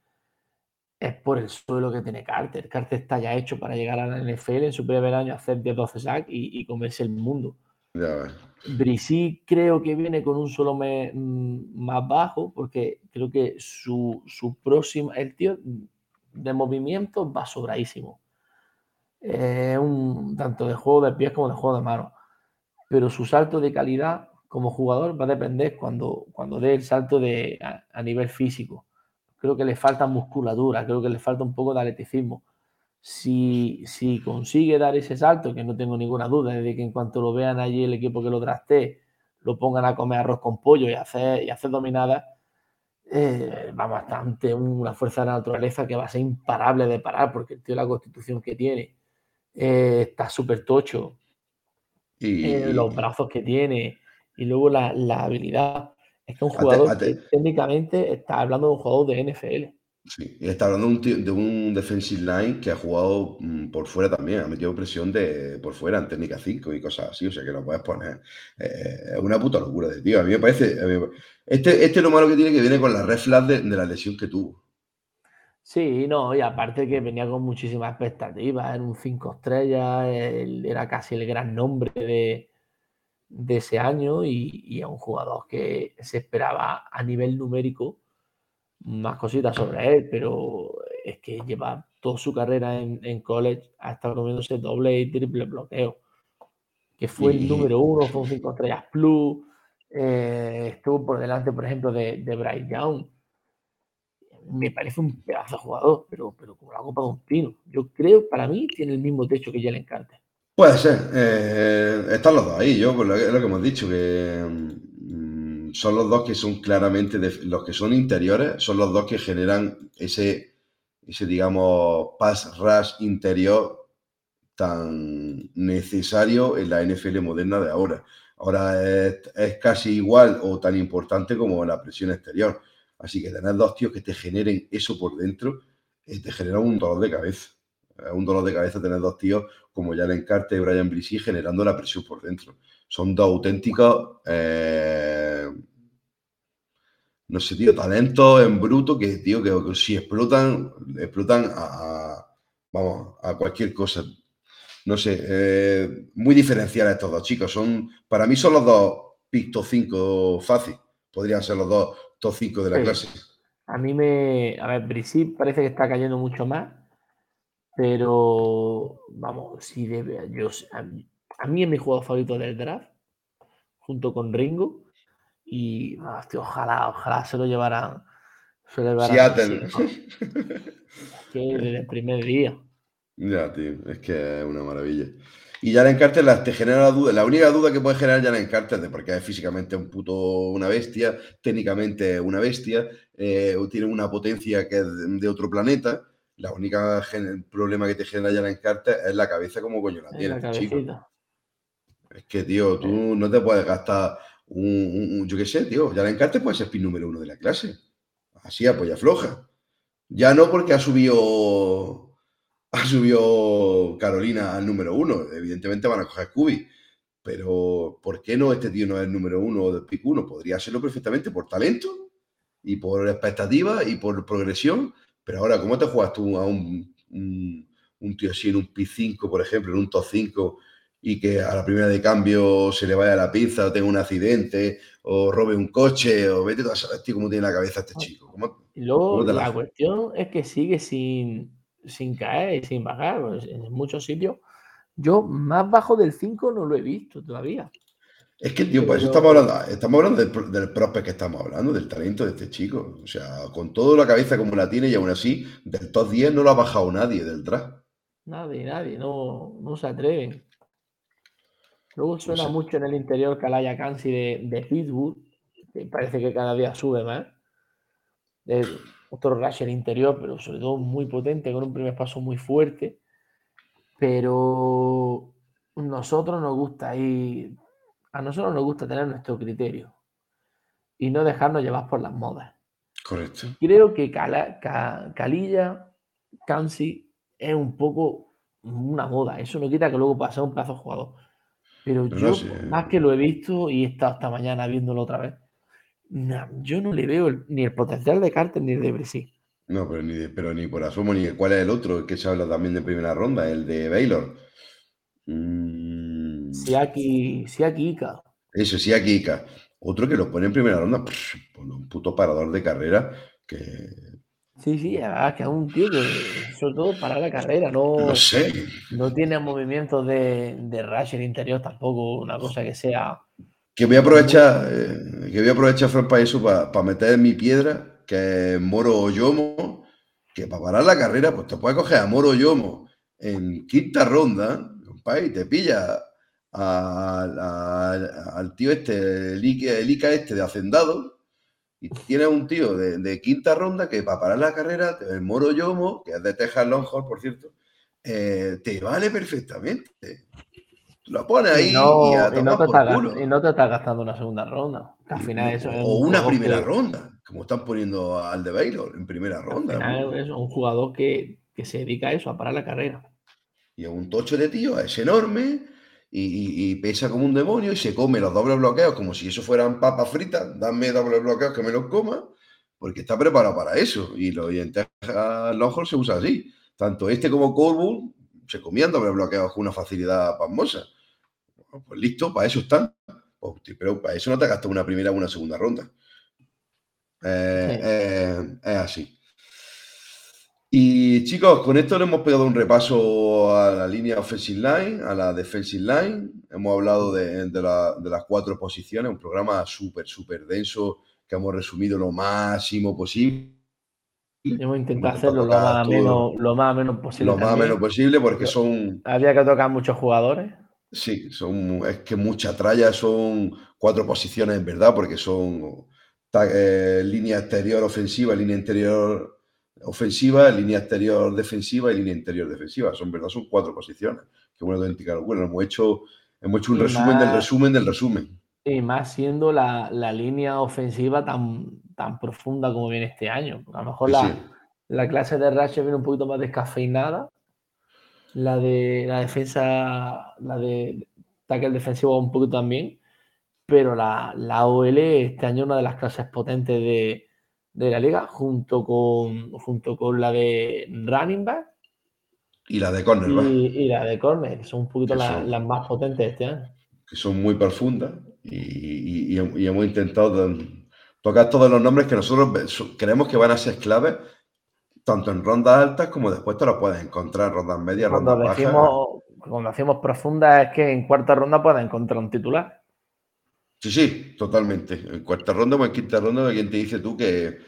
Speaker 2: es por el suelo que tiene Carter. Carter está ya hecho para llegar a la NFL en su primer año, hacer 10-12 sacks y, comerse el mundo.
Speaker 1: Ya
Speaker 2: Brissy creo que viene con un suelo mm, más bajo porque creo que su, su próxima. El tío de movimiento va sobradísimo eh, un, tanto de juego de pies como de juego de manos. Pero su salto de calidad como jugador va a depender cuando, cuando dé el salto de, a, nivel físico. Creo que le falta musculatura, creo que le falta un poco de atleticismo. Si, si consigue dar ese salto, que no tengo ninguna duda, de que en cuanto lo vean allí el equipo que lo traste, lo pongan a comer arroz con pollo y hacer, y hacer dominadas, eh, va bastante una fuerza de la naturaleza que va a ser imparable de parar, porque el tío la constitución que tiene eh, está súper tocho. Y, eh, los brazos que tiene y luego la, habilidad. Es que un jugador técnicamente está hablando de un jugador de NFL.
Speaker 1: Sí, y está hablando de un, de un defensive line que ha jugado mm, por fuera también, ha metido presión de por fuera en técnica 5 y cosas así, o sea que lo puedes poner. Eh, es una puta locura de tío. A mí me parece. este, este es lo malo que tiene que viene con la red flag de la lesión que tuvo.
Speaker 2: Sí, no, y aparte que venía con muchísimas expectativas, en un 5 estrellas, era casi el gran nombre de, ese año y, y, a un jugador que se esperaba a nivel numérico más cositas sobre él, pero es que lleva toda su carrera en, college ha estado comiéndose doble y triple bloqueo, que fue el número uno, fue un 5 estrellas plus, eh, estuvo por delante, por ejemplo, de, de Bryce Young me parece un pedazo de jugador, pero, pero como la copa de un pino. Yo creo, para mí, tiene el mismo techo que ya le encanta.
Speaker 1: Puede ser. Eh, están los dos ahí. Yo, pues lo, lo que hemos dicho, que mm, son los dos que son claramente, los que son interiores, son los dos que generan ese, ese digamos, pass rush interior tan necesario en la NFL moderna de ahora. Ahora es, casi igual o tan importante como la presión exterior Así que tener dos tíos que te generen eso por dentro, eh, te genera un dolor de cabeza. Es un dolor de cabeza tener dos tíos como Jalen Carter y Brian Brissi generando la presión por dentro. Son dos auténticos, eh, no sé, tío, talentos en bruto que, tío, que, si explotan, explotan a, vamos, a cualquier cosa. No sé, eh, muy diferenciales estos dos chicos. Son, para mí son los dos Picto 5 fácil. Podrían ser los dos top 5 de la clase.
Speaker 2: A mí me. A ver, Brisit parece que está cayendo mucho más. Pero, vamos, si debe. Yo, a, mí, es mi juego favorito del draft. Junto con Ringo. Y, ojalá, ojalá se lo llevaran. Se lo llevaran *laughs* que desde el primer día.
Speaker 1: Ya, tío, es que es una maravilla. Y Jalen Carter la, te genera la duda. La única duda que puede generar Jalen Carter, de porque es físicamente un puto una bestia, técnicamente una bestia, eh, tiene una potencia que es de, otro planeta. La única problema que te genera Jalen Carter es la cabeza como coño la tiene, chico. Es que, tío, tú no te puedes gastar un, yo qué sé, tío. Jalen Carter puede ser pin número uno de la clase. Así, apoya floja. Ya no porque ha subido *laughs* ha subido Carolina al número uno. Evidentemente van a coger Scooby. Pero ¿por qué no este tío no es el número uno del pick uno? Podría serlo perfectamente por talento y por expectativa y por progresión. Pero ahora, ¿cómo te juegas tú a un, un, tío así en un pick 5, por ejemplo, en un top 5 y que a la primera de cambio se le vaya la pinza o tenga un accidente o robe un coche o vete a saber, tío, cómo tiene la cabeza este chico?
Speaker 2: y luego la cuestión es que sigue sin sin caer y sin bajar en muchos sitios. Yo más bajo del 5 no lo he visto todavía.
Speaker 1: Es que, tío, por eso estamos hablando, estamos hablando del, del prospect que estamos hablando, del talento de este chico. O sea, con toda la cabeza como la tiene y aún así, del top 10 no lo ha bajado nadie del draft.
Speaker 2: Nadie, nadie, no, no se atreven. Luego suena mucho en el interior Calaya Kansi de, de Pittsburgh, que parece que cada día sube más otro rusher interior, pero sobre todo muy potente, con un primer paso muy fuerte. Pero nosotros nos gusta ir, a nosotros nos gusta tener nuestro criterio y no dejarnos llevar por las modas.
Speaker 1: Correcto.
Speaker 2: Creo que Calilla, Kansi, es un poco una moda. Eso no quita que luego pase un plazo jugador. Pero yo, más que lo he visto y he estado esta mañana viéndolo otra vez, yo no le veo ni el potencial de Carter ni el de Bresci.
Speaker 1: No, pero ni, pero ni por asomo, ni cuál es el otro que se habla también de primera ronda, el de Baylor.
Speaker 2: Mm. Siaki, Siaki Ika.
Speaker 1: Eso, Siaki Ika. Otro que lo pone en primera ronda, un puto parador de carrera que.
Speaker 2: Sí, sí, es que es un tío que, sobre todo para la carrera, no,
Speaker 1: no sé.
Speaker 2: No tiene movimientos de, de rusher interior tampoco, una cosa que sea
Speaker 1: que voy a aprovechar, eh, que voy a aprovechar para eso, para, meter mi piedra, que es Moro Yomo, que para parar la carrera, pues te puedes coger a Moro Yomo en quinta ronda, y te pilla al tío este, el Ica, este de Hacendado, y tienes un tío de, quinta ronda que para parar la carrera, el Moro Yomo, que es de Texas Longhorn, por cierto, eh, te vale perfectamente. Lo pone ahí y, no,
Speaker 2: te está, gastando una segunda ronda. Al final eso
Speaker 1: o una primera ronda, como están poniendo al de Baylor en primera ronda.
Speaker 2: es un jugador que, se dedica a eso, a parar la carrera.
Speaker 1: Y es un tocho de tío, es enorme y, pesa como un demonio y se come los dobles bloqueos como si eso fueran papas fritas. Dame dobles bloqueos que me los coma, porque está preparado para eso. Y, lo, y en Texas Longhorn se usa así. Tanto este como Corbus se comían dobles bloqueos con una facilidad pasmosa pues listo, para eso están. Pues, pero para eso no te gastas una primera o una segunda ronda. Eh, eh, es así. Y chicos, con esto le hemos pegado un repaso a la línea offensive line, a la defensive line. Hemos hablado de, las cuatro posiciones, un programa súper, súper denso que hemos resumido lo máximo posible.
Speaker 2: Hemos intentado hacerlo lo más, menos, lo más menos posible.
Speaker 1: Lo más menos posible porque son...
Speaker 2: Había que tocar muchos jugadores.
Speaker 1: Sí, son, es que mucha tralla son cuatro posiciones en verdad, porque son eh, línea exterior ofensiva, línea interior ofensiva, línea exterior defensiva y línea interior defensiva. Son verdad, son cuatro posiciones. Qué bueno de Bueno, hemos hecho, hemos hecho un resumen del resumen del resumen.
Speaker 2: Y más siendo la, línea ofensiva tan, tan profunda como viene este año. A lo mejor la, clase de Ratchet viene un poquito más descafeinada La de la defensa, la de tackle defensivo un poco también, pero la, la OL este año una de las clases potentes de, de la liga, junto con, junto con la de running back
Speaker 1: y la de corner,
Speaker 2: y, y la de corner, que son un poquito las, las más potentes este año.
Speaker 1: Que son muy profundas y, y, y hemos intentado tocar todos los nombres que nosotros creemos que van a ser claves tanto en rondas altas como después te lo puedes encontrar en rondas medias,
Speaker 2: cuando
Speaker 1: rondas
Speaker 2: decimos, Cuando decimos profundas es que en cuarta ronda puedes encontrar un titular.
Speaker 1: Sí, sí, totalmente. En cuarta ronda o en quinta ronda, ¿quién te dice tú que,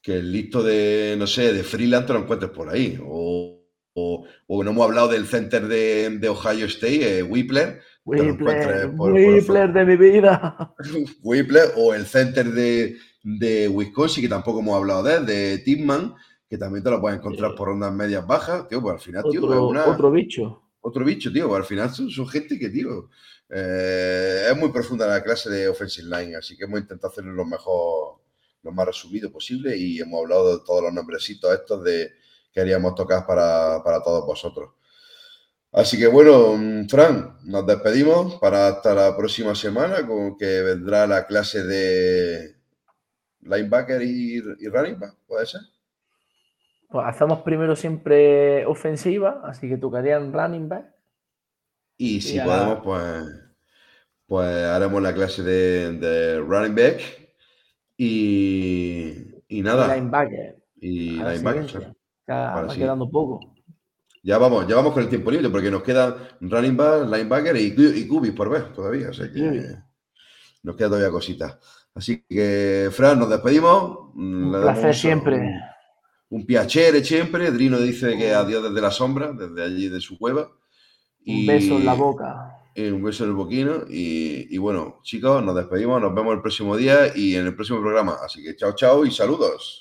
Speaker 1: que el listo de, no sé, de freelance te lo encuentres por ahí? O, o, o no hemos hablado del center de, de Ohio State, eh, Whippler.
Speaker 2: Whippler, Whippler de mi vida. *laughs*
Speaker 1: Whippler, o el center de, de Wisconsin, que tampoco hemos hablado de él, de Tipman que también te lo puedes encontrar por rondas medias bajas, tío, pues al final, tío,
Speaker 2: otro,
Speaker 1: es una,
Speaker 2: otro bicho.
Speaker 1: Otro bicho, tío, pues al final son, son gente que, tío, eh, es muy profunda la clase de offensive line, así que hemos intentado hacerlo lo mejor, lo más resumido posible y hemos hablado de todos los nombrecitos estos de que queríamos tocar para, para todos vosotros. Así que bueno, Fran, nos despedimos para hasta la próxima semana, con que vendrá la clase de linebacker y, y running back, ¿puede ser?
Speaker 2: Pues hacemos primero siempre ofensiva, así que tocarían running back.
Speaker 1: Y si y podemos, pues, pues haremos la clase de, de running back y, y nada.
Speaker 2: Linebacker.
Speaker 1: Y linebacker.
Speaker 2: Ya va sí. quedando poco.
Speaker 1: Ya vamos, ya vamos con el tiempo libre porque nos queda running back, linebacker y, y cubis por ver todavía. O sea que nos queda todavía cositas. Así que, Fran, nos despedimos.
Speaker 2: Un placer siempre
Speaker 1: un piacere siempre. Drino dice que adiós desde la sombra, desde allí de su cueva.
Speaker 2: Y, un beso en la boca.
Speaker 1: Y un beso en el boquino. Y, y, bueno, chicos, nos despedimos. Nos vemos el próximo día y en el próximo programa. Así que chao, chao y saludos.